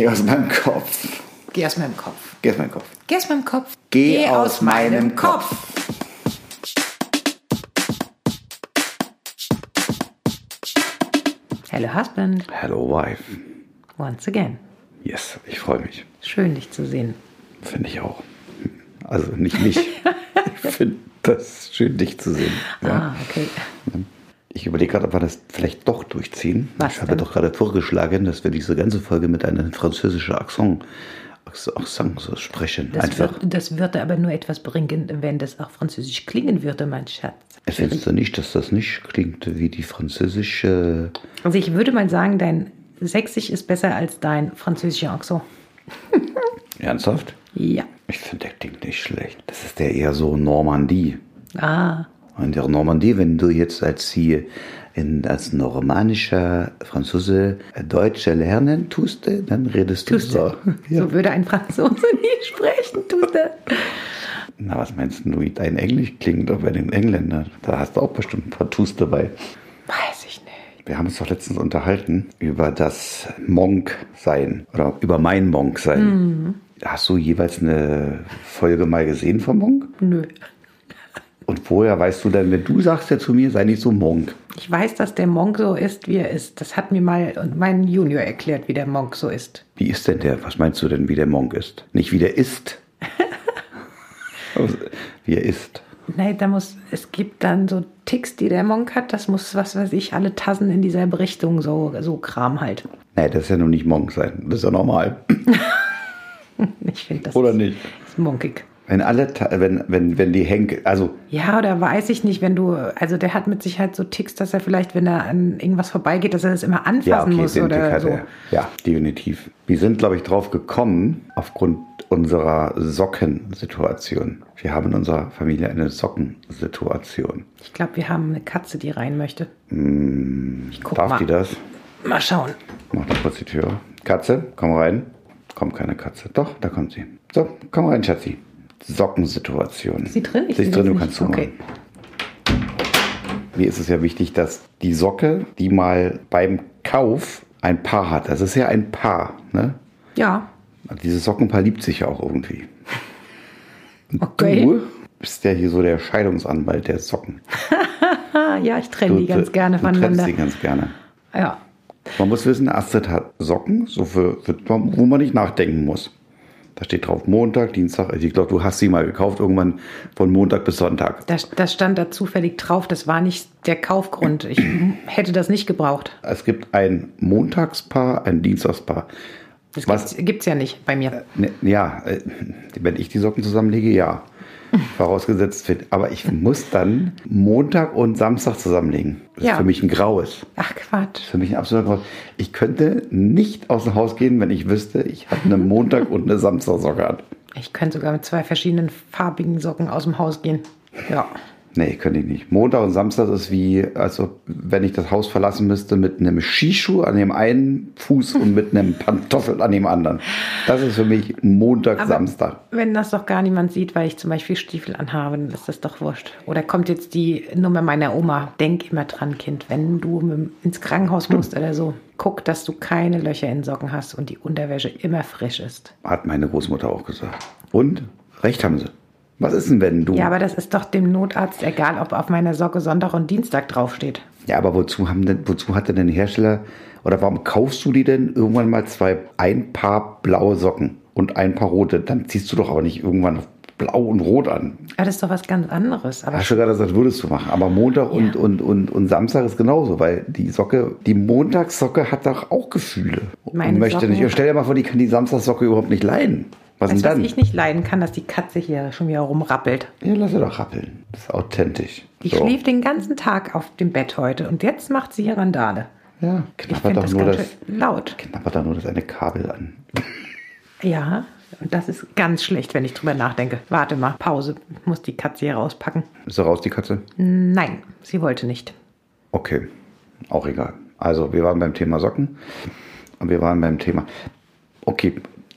Geh aus meinem Kopf. Geh aus meinem Kopf. Geh aus meinem Kopf. Geh aus meinem Kopf. Geh aus meinem Kopf. Hello Husband. Hello, wife. Once again. Yes, ich freue mich. Schön, dich zu sehen. Finde ich auch. Also nicht mich. ich finde das schön, dich zu sehen. Ja. Ah, okay. Ich überlege gerade, ob wir das vielleicht doch durchziehen. Was ich habe denn? doch gerade vorgeschlagen, dass wir diese ganze Folge mit einem französischen Akzent, Akzent so sprechen. Das, Einfach. wird, das würde aber nur etwas bringen, wenn das auch französisch klingen würde, mein Schatz. Findest du nicht, dass das nicht klingt wie die französische. Also ich würde mal sagen, dein Sächsisch ist besser als dein französischer Akzent. Ernsthaft? Ja. Ich finde, der klingt nicht schlecht. Das ist der eher so Normandie. Ah, In der Normandie, wenn du jetzt als hier in, als normannischer Franzose Deutsch lernen tust, dann redest du so. du. So würde ein Franzose nie sprechen, tust du. Na, was meinst du, wie dein Englisch klingt, auch bei den Engländern? Da hast du auch bestimmt ein paar Tus dabei. Weiß ich nicht. Wir haben uns doch letztens unterhalten über das Monk-Sein oder über mein Monk-Sein. Hast du jeweils eine Folge mal gesehen vom Monk? Nö. Und woher weißt du denn, wenn du sagst ja zu mir, sei nicht so Monk? Ich weiß, dass der Monk so ist, wie er ist. Das hat mir mal mein Junior erklärt, wie der Monk so ist. Wie ist denn der? Was meinst du denn, wie der Monk ist? Nicht wie der ist. wie er ist. Nein, da muss, es gibt dann so Ticks, die der Monk hat. Das muss, was weiß ich, alle Tassen in dieselbe Richtung, so, so Kram halt. Nee, das ist ja noch nicht Monk sein. Das ist ja normal. Ich finde das Oder ist, nicht? ist monkig. Wenn alle, wenn, wenn, wenn die Henke, also Ja, oder weiß ich nicht, wenn du, also der hat mit Sicherheit so Ticks, dass er vielleicht, wenn er an irgendwas vorbeigeht, dass er das immer anfassen Ja, okay, muss den Tick oder hat so. er. Ja, definitiv. Wir sind, glaube ich, drauf gekommen, aufgrund unserer Sockensituation. Wir haben in unserer Familie eine Sockensituation. Ich glaube, wir haben eine Katze, die rein möchte. ich guck Darf mal. die das? Mal schauen. Mach doch kurz die Tür. Katze, komm rein. Kommt keine Katze. Doch, da kommt sie. So, komm rein, Schatzi. Sockensituation. Sie drin? Ich Sie ist drin, du kannst zumachen. Okay. Mir ist es ja wichtig, dass die Socke, die mal beim Kauf ein Paar hat. Das ist ja ein Paar, ne? Ja. Dieses Sockenpaar liebt sich ja auch irgendwie. Okay. Du bist ja hier so der Scheidungsanwalt der Socken. Ja, ich trenne die ganz gerne du voneinander. die ganz gerne. Ja. Man muss wissen, Astrid hat Socken, so für, für, wo man nicht nachdenken muss. Da steht drauf Montag, Dienstag. Also ich glaube, du hast sie mal gekauft, irgendwann von Montag bis Sonntag. Das, das stand da zufällig drauf. Das war nicht der Kaufgrund. Ich hätte das nicht gebraucht. Es gibt ein Montagspaar, ein Dienstagspaar. Das Was? gibt es ja nicht bei mir. Ne, ja, äh, wenn ich die Socken zusammenlege, ja. Vorausgesetzt fit. Aber ich muss dann Montag und Samstag zusammenlegen. Das Ja. ist für mich ein graues. Ach Quatsch. Für mich ein absoluter Graues. Ich könnte nicht aus dem Haus gehen, wenn ich wüsste, ich habe eine Montag- und eine Samstagsocke an. Ich könnte sogar mit zwei verschiedenen farbigen Socken aus dem Haus gehen. Ja. Nee, könnte ich nicht. Montag und Samstag ist wie, also wenn ich das Haus verlassen müsste mit einem Skischuh an dem einen Fuß und mit einem Pantoffel an dem anderen. Das ist für mich Montag, Aber Samstag. Wenn das doch gar niemand sieht, weil ich zum Beispiel Stiefel anhabe, dann ist das doch wurscht. Oder kommt jetzt die Nummer meiner Oma. Denk immer dran, Kind, wenn du ins Krankenhaus musst oder so, guck, dass du keine Löcher in Socken hast und die Unterwäsche immer frisch ist. Hat meine Großmutter auch gesagt. Und recht haben sie. Was ist denn, wenn du. Ja, aber das ist doch dem Notarzt egal, ob auf meiner Socke Sonntag und Dienstag draufsteht. Ja, aber wozu, haben denn, wozu hat denn der Hersteller oder warum kaufst du dir denn irgendwann mal zwei, ein Paar blaue Socken und ein paar rote? Dann ziehst du doch aber nicht irgendwann blau und rot an. Aber das ist doch was ganz anderes. Aber Hast du gerade gesagt, würdest du machen. Aber Montag und, Ja. und, und, und Samstag ist genauso, weil die Socke, die Montagssocke hat doch auch Gefühle. Meine und möchte Socken- nicht. Stell dir mal vor, die kann die Samstagssocke überhaupt nicht leiden. Was weißt was ich nicht leiden kann, dass die Katze hier schon wieder rumrappelt. Ja, lass sie doch rappeln. Das ist authentisch. Die So. schläft den ganzen Tag auf dem Bett heute und jetzt macht sie hier Randale. Ja, Ich knabbert finde doch das nur das, laut. knabbert doch nur das eine Kabel an. Ja, und das ist ganz schlecht, wenn ich drüber nachdenke. Warte mal, Pause. Ich muss die Katze hier rauspacken. Ist sie raus, die Katze? Nein, sie wollte nicht. Okay, auch egal. Also, wir waren beim Thema Socken und wir waren beim Thema. Okay,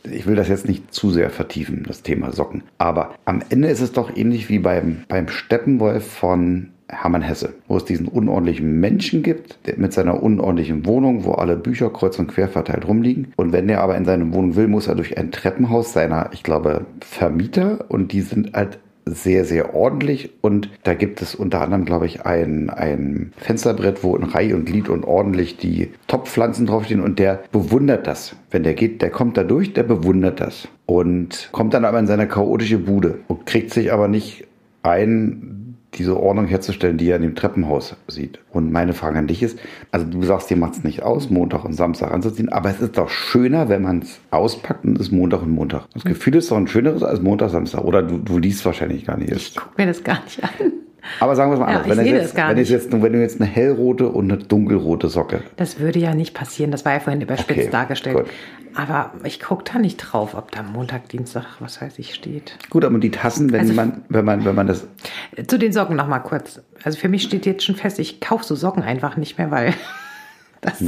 ich will das jetzt nicht zu sehr vertiefen, das Thema Socken. Aber am Ende ist es doch ähnlich wie beim, beim Steppenwolf von Hermann Hesse, wo es diesen unordentlichen Menschen gibt, der mit seiner unordentlichen Wohnung, wo alle Bücher kreuz und quer verteilt rumliegen. Und wenn der aber in seine Wohnung will, muss er durch ein Treppenhaus seiner, ich glaube, Vermieter und die sind halt sehr, sehr ordentlich. Und da gibt es unter anderem, glaube ich, ein, ein Fensterbrett, wo in Reihe und Glied und ordentlich die Topfpflanzen draufstehen. Und der bewundert das. Wenn der geht, der kommt da durch, der bewundert das. Und kommt dann aber in seine chaotische Bude und kriegt sich aber nicht ein, diese Ordnung herzustellen, die er in dem Treppenhaus sieht. Und meine Frage an dich ist, also du sagst, dir macht es nicht aus, Montag und Samstag anzuziehen, aber es ist doch schöner, wenn man es auspackt und es ist Montag und Montag. Das Gefühl ist doch ein schöneres als Montag, Samstag. Oder du, du liest wahrscheinlich gar nicht. Ich gucke mir das gar nicht an. Aber sagen wir es mal Ja, anders. ich Wenn, jetzt, wenn, jetzt, wenn du jetzt eine hellrote und eine dunkelrote Socke. Das würde ja nicht passieren. Das war ja vorhin überspitzt Okay, dargestellt. gut. Aber ich gucke da nicht drauf, ob da Montag, Dienstag, was weiß ich, steht. Gut, aber die Tassen, wenn Also- man, wenn man, wenn man das. Zu den Socken noch mal kurz. Also für mich steht jetzt schon fest, ich kaufe so Socken einfach nicht mehr, weil das,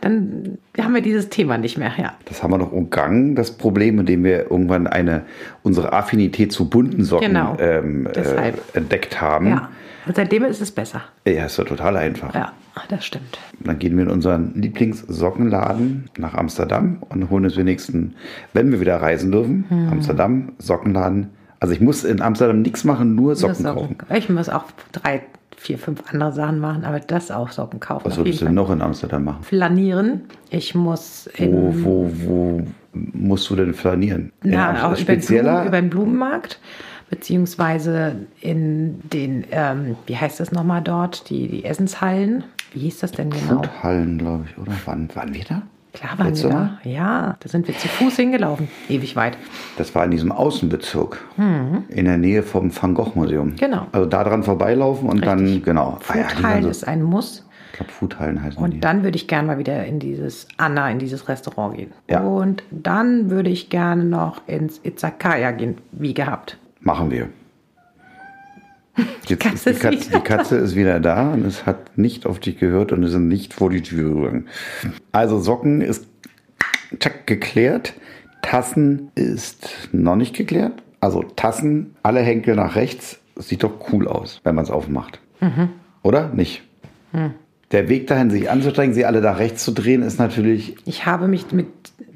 dann haben wir dieses Thema nicht mehr. Ja, Das haben wir noch umgangen, das Problem, indem wir irgendwann eine unsere Affinität zu bunten Socken Genau, ähm, äh, entdeckt haben. ja. Und seitdem ist es besser. Ja, ist doch total einfach. Ja, das stimmt. Dann gehen wir in unseren Lieblingssockenladen nach Amsterdam und holen uns wenigstens, wenn wir wieder reisen dürfen, Hm. Amsterdam, Sockenladen. Also ich muss in Amsterdam nichts machen, nur Socken Nur kaufen. Ich muss auch drei, vier, fünf andere Sachen machen, aber das auch Socken kaufen. Was würdest du Fall. noch in Amsterdam machen? Flanieren. Ich muss in, Wo, wo, wo musst du denn flanieren? Na, auch über den, Blumen, über den Blumenmarkt, beziehungsweise in den, ähm, wie heißt das nochmal dort, die, die Essenshallen. Wie hieß das denn genau? Foodhallen, glaube ich, oder? Wann waren wir da? Klar waren Letzte wir da. Ja, da sind wir zu Fuß hingelaufen. Ewig weit. Das war in diesem Außenbezirk, in der Nähe vom Van Gogh Museum. Mhm. Genau. Also da dran vorbeilaufen und dann, Richtig. genau. Ah ja, Foodhallen so- ist ein Muss. ich glaube, Foodhallen heißen Und die. dann würde ich gerne mal wieder in dieses Anna, in dieses Restaurant gehen. Ja. Und dann würde ich gerne noch ins Izakaya gehen, wie gehabt. Machen wir. Jetzt Katze ist die, ist Katze, wieder die Katze ist wieder da und es hat nicht auf dich gehört und es sind nicht vor die Tür gegangen. Also Socken ist tschack, geklärt. Tassen ist noch nicht geklärt. Also Tassen, alle Henkel nach rechts. Sieht doch cool aus, wenn man es aufmacht. Mhm. Oder? Nicht? Hm. Der Weg dahin, sich anzustrengen, sie alle nach rechts zu drehen, ist natürlich Ich habe mich mit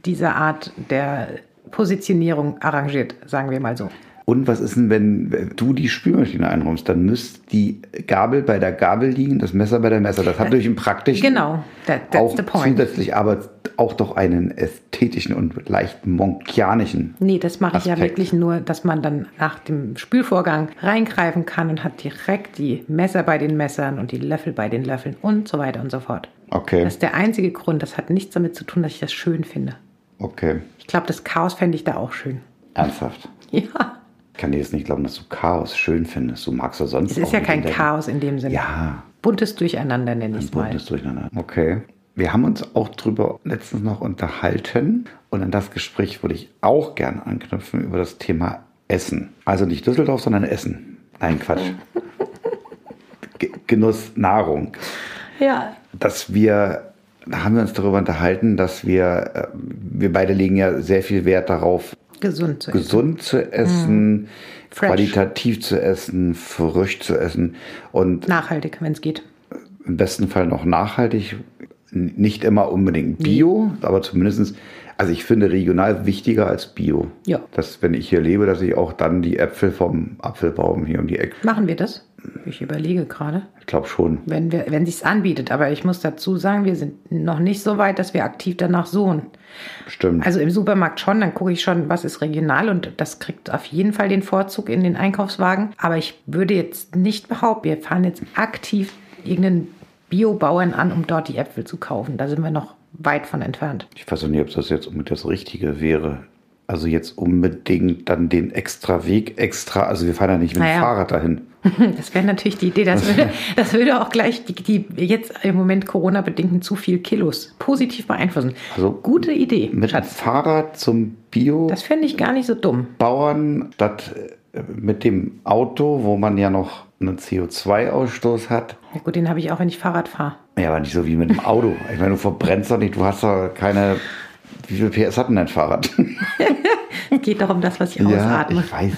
dieser Art der Positionierung arrangiert, sagen wir mal so. Und was ist denn, wenn du die Spülmaschine einräumst? Dann müsste die Gabel bei der Gabel liegen, das Messer bei der Messer. Das hat durch im praktischen Genau, that, auch zusätzlich aber auch doch einen ästhetischen und leicht monkianischen. Nee, das mache ich ja wirklich nur, dass man dann nach dem Spülvorgang reingreifen kann und hat direkt die Messer bei den Messern und die Löffel bei den Löffeln und so weiter und so fort. Okay, Das ist der einzige Grund. Das hat nichts damit zu tun, dass ich das schön finde. okay, Ich glaube, das Chaos fände ich da auch schön. ernsthaft. Ja, Ich kann dir jetzt nicht glauben, dass du Chaos schön findest. Du magst ja sonst es ist ja kein Chaos in dem Sinne. Ja, Buntes Durcheinander nenne ich es mal. buntes Durcheinander. Okay. Wir haben uns auch drüber letztens noch unterhalten und an das Gespräch würde ich auch gern anknüpfen über das Thema Essen. Also nicht Düsseldorf, sondern Essen. Nein, Quatsch. Ge- Genuss, Nahrung. Ja, Dass wir, da haben wir uns darüber unterhalten, dass wir, äh, wir beide legen ja sehr viel Wert darauf, gesund zu essen. gesund zu essen, Mhm. Fresh. qualitativ zu essen, frisch zu essen und Nachhaltig, wenn es geht. im besten Fall noch nachhaltig, nicht immer unbedingt Bio, aber zumindestens, also ich finde regional wichtiger als Bio. Ja. Dass, wenn ich hier lebe, dass ich auch dann die Äpfel vom Apfelbaum hier um die Ecke, Machen wir das? Ich überlege gerade. ich glaube schon. Wenn, wir, wenn sich's anbietet. Aber ich muss dazu sagen, wir sind noch nicht so weit, dass wir aktiv danach suchen. Stimmt. Also im Supermarkt schon, dann gucke ich schon, was ist regional und das kriegt auf jeden Fall den Vorzug in den Einkaufswagen. Aber ich würde jetzt nicht behaupten, wir fahren jetzt aktiv irgendeinen Biobauern an, um dort die Äpfel zu kaufen. Da sind wir noch weit von entfernt. Ich weiß auch nicht, ob das jetzt unbedingt das Richtige wäre. Also jetzt unbedingt dann den extra Weg extra, also wir fahren ja nicht mit Naja. dem Fahrrad dahin. Das wäre natürlich die Idee. Das würde, das würde auch gleich die, die jetzt im Moment Corona-bedingten zu viel Kilos positiv beeinflussen. Also Gute Idee, Mit dem Schatz. Fahrrad zum Bio. Das fände ich gar nicht so dumm. Bauern statt äh, mit dem Auto, wo man ja noch einen CO2-Ausstoß hat. Ja gut, den habe ich auch, wenn ich Fahrrad fahre. Ja, aber nicht so wie mit dem Auto. Ich meine, du verbrennst doch nicht, du hast doch keine. Wie viel PS hat denn dein Fahrrad? Es geht doch um das, was ich ausatme. ich weiß.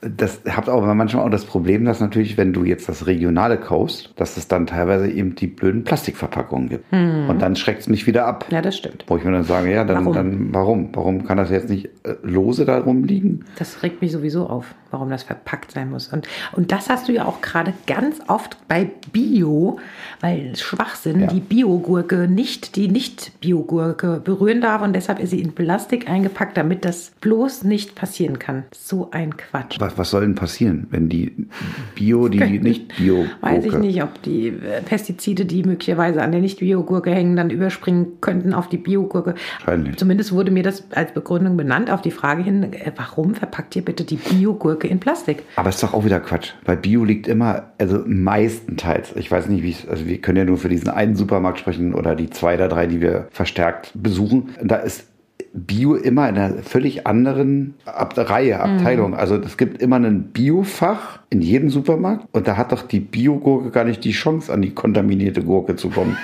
das habt aber manchmal auch das Problem, dass natürlich, wenn du jetzt das Regionale kaufst, dass es dann teilweise eben die blöden Plastikverpackungen gibt. Und dann schreckt es mich wieder ab. Ja, das stimmt. Wo ich mir dann sage, ja, dann Warum? dann warum? Warum kann das jetzt nicht äh, lose da rumliegen? Das regt mich sowieso auf, warum das verpackt sein muss. Und, und das hast du ja auch gerade ganz oft bei Bio, weil Schwachsinn, Ja. die Biogurke nicht, die Nicht-Biogurke berühren darf und deshalb ist sie in Plastik eingepackt, damit das bloß nicht passieren kann. So ein Quatsch. Was, was soll denn passieren, wenn die Bio, die nicht Bio Weiß ich nicht, ob die äh, Pestizide, die möglicherweise an der Nicht-Biogurke hängen, dann überspringen könnten auf die Biogurke. Wahrscheinlich. Zumindest wurde mir das als Begründung benannt auf die Frage hin, äh, warum verpackt ihr bitte die Biogurke in Plastik? Aber ist doch auch wieder Quatsch, weil Bio liegt immer, also meistenteils, ich weiß nicht, wie es, also wir können ja nur für diesen einen Supermarkt sprechen oder die zwei oder drei, die wir verstärkt besuchen. Da ist Bio immer in einer völlig anderen Ab Reihe, Abteilung. Also es gibt immer ein Biofach in jedem Supermarkt und da hat doch die Biogurke gar nicht die Chance, an die kontaminierte Gurke zu kommen.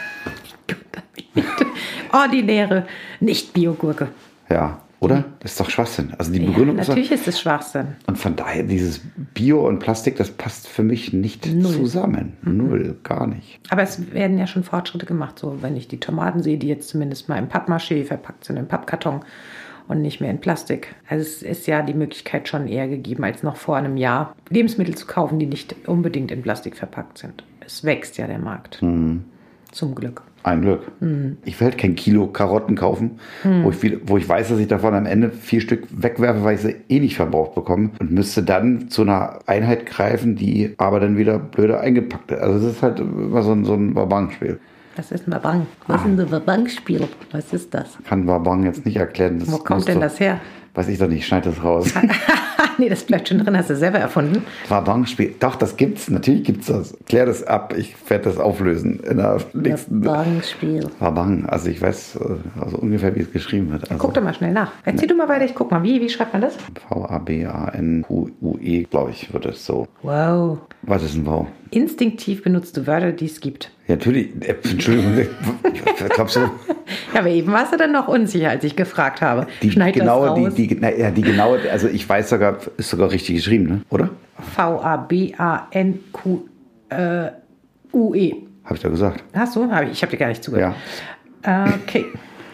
Ordinäre Nicht-Biogurke. Ja, oder? Das ist doch Schwachsinn. Also die Ja, Begründung doch, natürlich ist es Schwachsinn. Und von daher, dieses Bio und Plastik, das passt für mich nicht Null. zusammen. Null, gar nicht. Aber es werden ja schon Fortschritte gemacht. So, wenn ich die Tomaten sehe, die jetzt zumindest mal im Pappmaché verpackt sind, im Pappkarton und nicht mehr in Plastik. Also es ist ja die Möglichkeit schon eher gegeben, als noch vor einem Jahr Lebensmittel zu kaufen, die nicht unbedingt in Plastik verpackt sind. Es wächst ja der Markt. Mhm. Zum Glück. Ein Glück. Ich will halt kein Kilo Karotten kaufen, wo, ich viel, wo ich weiß, dass ich davon am Ende vier Stück wegwerfe, weil ich sie eh nicht verbraucht bekomme und müsste dann zu einer Einheit greifen, die aber dann wieder blöde eingepackt ist. Also es ist halt immer so ein, so ein Wabang-Spiel. Was ist ein Wabang? Was ist ein Wabang-Spiel? Was ist das? Kann Wabang jetzt nicht erklären. Das Wo kommt denn du- das her? Weiß ich doch nicht, schneid das raus. nee, das bleibt schon drin, hast du selber erfunden. Wabang-Spiel. Doch, das gibt's. Natürlich gibt's das. Klär das ab. Ich werde das auflösen in der nächsten. Wabang-Spiel. Wabang. Also ich weiß äh, also ungefähr, wie es geschrieben wird. Also Guck doch mal schnell nach. Erzähl du mal weiter, ich guck mal. Wie, wie schreibt man das? V-A-B-A-N-Q-U-E, glaube ich, wird es so. Wow. Was ist ein Wow? Instinktiv benutzte Wörter, die es gibt. Ja, natürlich. Äh, Entschuldigung. ich glaubst du, Ja, aber eben warst du dann noch unsicher, als ich gefragt habe. die Schneid genaue, das raus. die, die, na, ja, die genaue, also ich weiß sogar, ist sogar richtig geschrieben, ne? oder? V-A-B-A-N-Q-U-E. Habe ich da gesagt. Hast du? Hab ich ich habe dir gar nicht zugehört. Äh, Okay.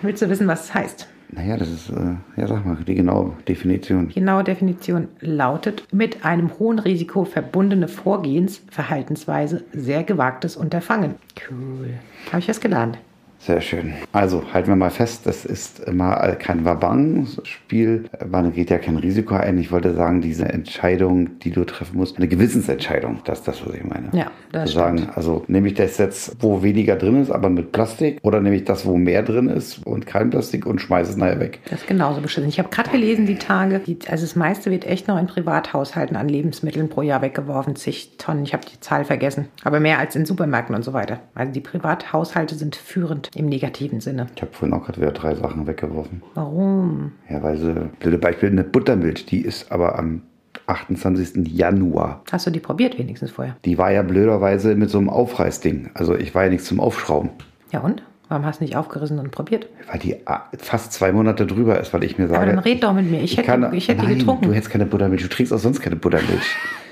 Willst du wissen, was es heißt? Naja, das ist, äh, ja, sag mal, die genaue Definition. Die genaue Definition lautet, mit einem hohen Risiko verbundene Vorgehens, Verhaltensweise, sehr gewagtes Unterfangen. Cool. Habe ich was gelernt? Sehr schön. Also halten wir mal fest, das ist immer kein Wabang-Spiel. Man geht ja kein Risiko ein. Ich wollte sagen, diese Entscheidung, die du treffen musst, eine Gewissensentscheidung, das ist das, was ich meine. Ja, das Zu sagen, also nehme ich das jetzt, wo weniger drin ist, aber mit Plastik, oder nehme ich das, wo mehr drin ist und kein Plastik und schmeiße es nachher weg. Das ist genauso beschissen. Ich habe gerade gelesen, die Tage, die, also das meiste wird echt noch in Privathaushalten an Lebensmitteln pro Jahr weggeworfen. Zig Tonnen, ich habe die Zahl vergessen. Aber mehr als in Supermärkten und so weiter. Also die Privathaushalte sind führend im negativen Sinne. Ich habe vorhin auch gerade wieder drei Sachen weggeworfen. Warum? Ja, weil sie, blöde Beispiel, eine Buttermilch, die ist aber am 28. Januar. Hast du die probiert wenigstens vorher? Die war ja blöderweise mit so einem Aufreißding. Also ich war ja nichts zum Aufschrauben. Ja und? Warum hast du nicht aufgerissen und probiert? Weil die ah, fast zwei Monate drüber ist, weil ich mir sage. Aber dann red doch mit mir. Ich hätte die- ich hätte die nein, getrunken. Du hättest keine Buttermilch. Du trinkst auch sonst keine Buttermilch.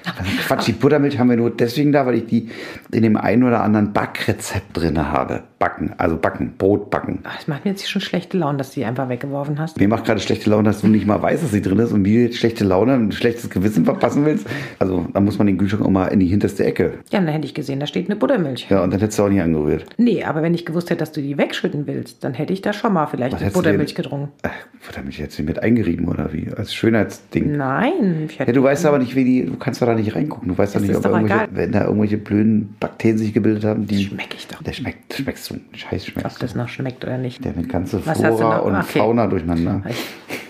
Ist Quatsch, die Buttermilch haben wir nur deswegen da, weil ich die in dem einen oder anderen Backrezept drin habe. Backen, also backen, Brot backen. Ach, Es macht mir jetzt schon schlechte Laune, dass du die einfach weggeworfen hast. Mir macht gerade schlechte Laune, dass du nicht mal weißt, dass sie drin ist und mir jetzt schlechte Laune, ein schlechtes Gewissen verpassen willst. Also da muss man den Kühlschrank auch mal in die hinterste Ecke. Ja, dann hätte ich gesehen, da steht eine Buttermilch. Ja, und dann hättest du auch nicht angerührt. Nee, aber wenn ich gewusst hätte, dass du die wegschütten willst, dann hätte ich da schon mal vielleicht eine hättest du Buttermilch getrunken. Ach, Buttermilch jetzt mit eingerieben oder wie? Als Schönheitsding. Nein, ich Ja, du weißt aber nicht, wie die, du kannst doch da nicht reingucken. Du weißt doch Das nicht, ob irgendwelche, wenn da irgendwelche blöden Bakterien sich gebildet haben, die. schmeck ich doch. Der schmeckt, schmeckst du. Scheiß Ob schmeckst du. das noch schmeckt oder nicht. Der mit ganze Flora und. Fauna durcheinander.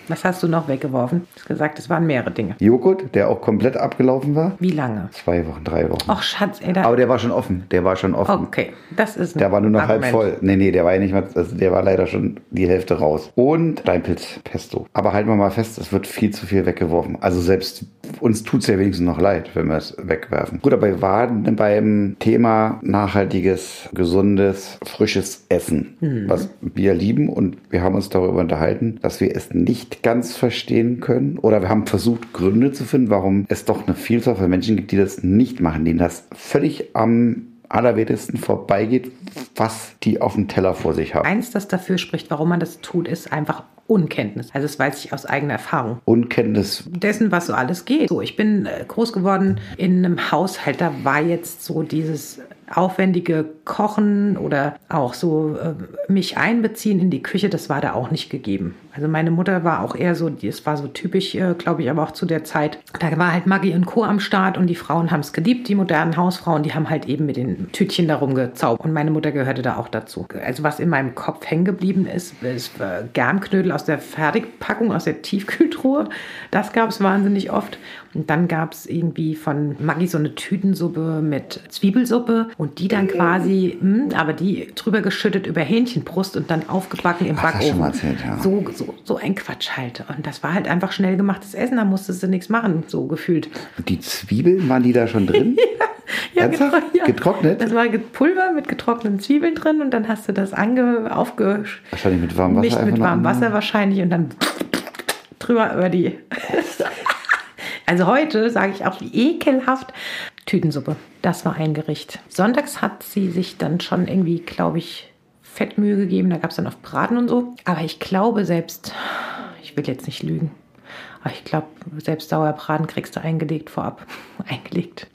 Was hast du noch weggeworfen? Du hast gesagt, es waren mehrere Dinge. Joghurt, der auch komplett abgelaufen war. Wie lange? Zwei Wochen, drei Wochen. Och, Schatz, ey, da, Aber der war schon offen. Der war schon offen. Okay, das ist ein Der war nur noch halb Argument. voll. Nee, nee, der war ja nicht mal, also der war leider schon die Hälfte raus. Und Steinpilz-Pesto. Aber halten wir mal fest, es wird viel zu viel weggeworfen. Also selbst uns tut's ja wenigstens noch leid, wenn wir es wegwerfen. Gut, aber wir waren beim Thema nachhaltiges, gesundes, frisches Essen, was wir lieben. Und wir haben uns darüber unterhalten, dass wir es nicht nicht ganz verstehen können oder wir haben versucht, Gründe zu finden, warum es doch eine Vielzahl von Menschen gibt, die das nicht machen, denen das völlig am allerwenigsten vorbeigeht, was die auf dem Teller vor sich haben. Eins, das dafür spricht, warum man das tut, ist einfach Unkenntnis. Also das weiß ich aus eigener Erfahrung. Unkenntnis. Dessen, was so alles geht. So, ich bin äh, groß geworden in einem Haushalt, da war jetzt so dieses aufwendige Kochen oder auch so äh, mich einbeziehen in die Küche, das war da auch nicht gegeben. Also meine Mutter war auch eher so, das war so typisch, äh, glaube ich, aber auch zu der Zeit. Da war halt Maggie und Co. am Start und die Frauen haben es geliebt, die modernen Hausfrauen, die haben halt eben mit den Tütchen darum gezaubert. Und meine Mutter gehörte da auch dazu. Also was in meinem Kopf hängen geblieben ist, ist äh, Germknödel aus der Fertigpackung, aus der Tiefkühltruhe. Das gab es wahnsinnig oft. Und dann gab es irgendwie von Maggi so eine Tütensuppe mit Zwiebelsuppe und die dann quasi, mh, aber die drüber geschüttet über Hähnchenbrust und dann aufgebacken im Ach, das Backofen. schon mal erzählt, ja. So, so, so ein Quatsch halt. Und das war halt einfach schnell gemachtes Essen, da musstest du nichts machen, so gefühlt. Und die Zwiebeln, waren die da schon drin? Ernsthaft? getro- ja. Getrocknet? Das war Pulver mit getrockneten Zwiebeln drin und dann hast du das ange aufgesch Wahrscheinlich mit warmem Wasser. Mit warmem Wasser wahrscheinlich und dann drüber über die. also heute sage ich auch, wie ekelhaft. Tütensuppe, das war ein Gericht. Sonntags hat sie sich dann schon irgendwie, glaube ich, Fettmühe gegeben. Da gab es dann auf Braten und so. Aber ich glaube selbst, ich will jetzt nicht lügen. Aber ich glaube, selbst Sauerbraten kriegst du eingelegt vorab. eingelegt.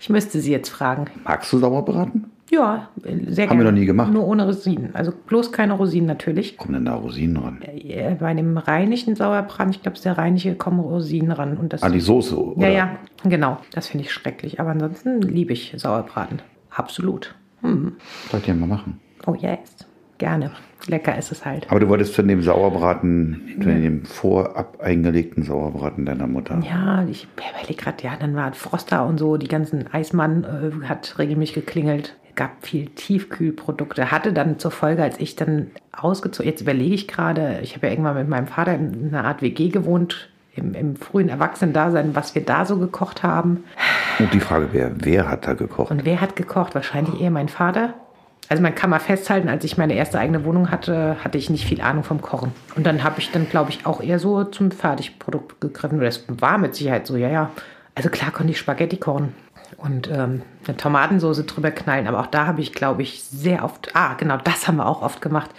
Ich müsste sie jetzt fragen. Magst du Sauerbraten? Ja, sehr gerne. Haben wir noch nie gemacht. Nur ohne Rosinen. Also bloß keine Rosinen natürlich. Kommen denn da Rosinen ran? Äh, Bei dem rheinischen Sauerbraten, ich glaube, es ist der rheinische, kommen Rosinen ran. Und das, Ah, die Soße, oder? ja, ja, genau. Das finde ich schrecklich. Aber ansonsten liebe ich Sauerbraten. Absolut. Hm. Sollt ihr mal machen. Oh yes. Gerne. Lecker ist es halt. Aber du wolltest von dem Sauerbraten, von dem vorab eingelegten Sauerbraten deiner Mutter. Ja, ich überlege gerade, ja, dann war Froster und so, die ganzen Eismann äh, hat regelmäßig geklingelt. Gab viel Tiefkühlprodukte. Hatte dann zur Folge, als ich dann ausgezogen, jetzt überlege ich gerade, ich habe ja irgendwann mit meinem Vater in einer Art WG gewohnt, im, im frühen Erwachsenen-Dasein, was wir da so gekocht haben. Und die Frage wäre, wer hat da gekocht? Und wer hat gekocht? Wahrscheinlich eher mein Vater. Also man kann mal festhalten, als ich meine erste eigene Wohnung hatte, hatte ich nicht viel Ahnung vom Kochen. Und dann habe ich dann, glaube ich, auch eher so zum Fertigprodukt gegriffen. Das war mit Sicherheit so, ja, ja. Also klar konnte ich Spaghetti kochen und ähm, eine Tomatensauce drüber knallen. Aber auch da habe ich, glaube ich, sehr oft, ah, genau, das haben wir auch oft gemacht.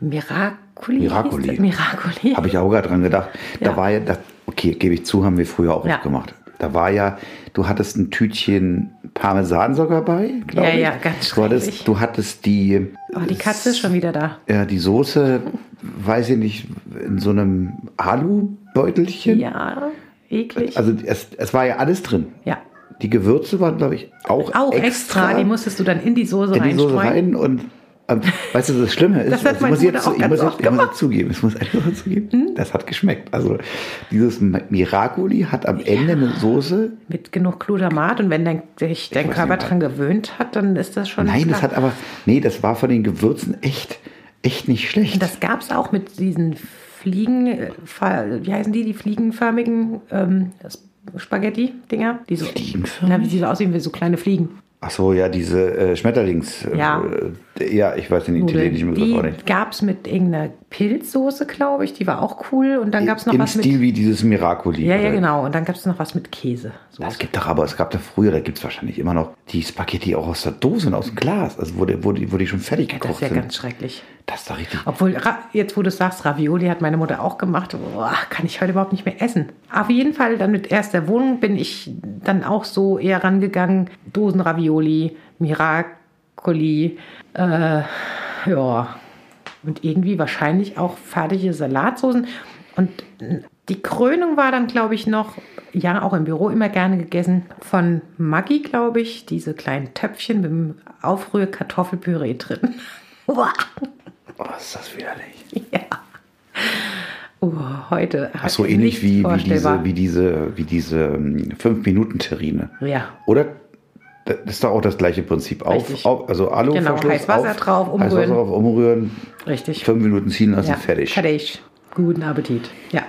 Miracoli. Miracoli. Miracoli. Habe ich auch gerade dran gedacht. Da Ja. war ja, das, okay, gebe ich zu, haben wir früher auch Ja. oft gemacht. Da war ja, du hattest ein Tütchen Parmesan sogar bei, glaube Ja, ich. ja, ganz du hattest, du hattest die, Oh, die Katze ist schon wieder da. ja, die Soße, weiß ich nicht, in so einem Alubeutelchen. Ja, eklig. Also es, es war ja alles drin. ja. Die Gewürze waren, glaube ich, auch, Auch extra, die musstest du dann in die Soße in die Soße rein und weißt du, das Schlimme ist, Das hat ich muss jetzt, auch ich muss jetzt, ich muss jetzt zugeben, ich muss einfach zugeben, das hat geschmeckt. Also dieses Miracoli hat am Ende eine Soße. Mit genug Glutamat und wenn dein, sich dein Körper dran gewöhnt hat, dann ist das schon. Nein, das klar. hat aber, nee, das war von den Gewürzen echt, echt nicht schlecht. Das gab es auch mit diesen Fliegen, äh, wie heißen die, die fliegenförmigen ähm, Spaghetti-Dinger? Die so, Fliegenförmig? Na, die so aussehen wie so kleine Fliegen. Ach so, ja, diese äh, Schmetterlings. Ja. Äh, ja, ich weiß den italienischen Begriff auch Die nicht. gab es mit irgendeiner Pilzsoße, glaube ich. Die war auch cool. Und dann gab es noch Im was Stil mit. wie dieses Miracoli. Ja, ja, genau. Und dann gab es noch was mit Käse. Das gibt doch aber, es gab da früher, da gibt es wahrscheinlich immer noch die Spaghetti auch aus der Dose und aus dem Glas, also wo die, wo die, wo die schon fertig Ja, das gekocht ist ja sind. ganz schrecklich. Das ist doch richtig. Obwohl, jetzt wo du sagst, Ravioli hat meine Mutter auch gemacht, boah, kann ich heute überhaupt nicht mehr essen. Auf jeden Fall, dann mit erster Wohnung bin ich dann auch so eher rangegangen. Dosenravioli, Miracoli, äh, ja. Und irgendwie wahrscheinlich auch fertige Salatsoßen. Und die Krönung war dann, glaube ich, noch, ja, auch im Büro immer gerne gegessen, von Maggi, glaube ich, diese kleinen Töpfchen mit dem Aufrührkartoffelpüree drin. Oh, ist das widerlich. Ja. Oh, heute. Ach so ähnlich wie, wie diese, wie diese, wie diese 5-Minuten-Terrine. Ja. Oder? Das ist doch auch das gleiche Prinzip. Auf, auf, also Aluverschluss Genau, heiß Wasser auf, drauf, Heiß umrühren. Wasser drauf, umrühren. Richtig. Fünf Minuten ziehen lassen, ja. fertig. Fertig. Guten Appetit. Ja.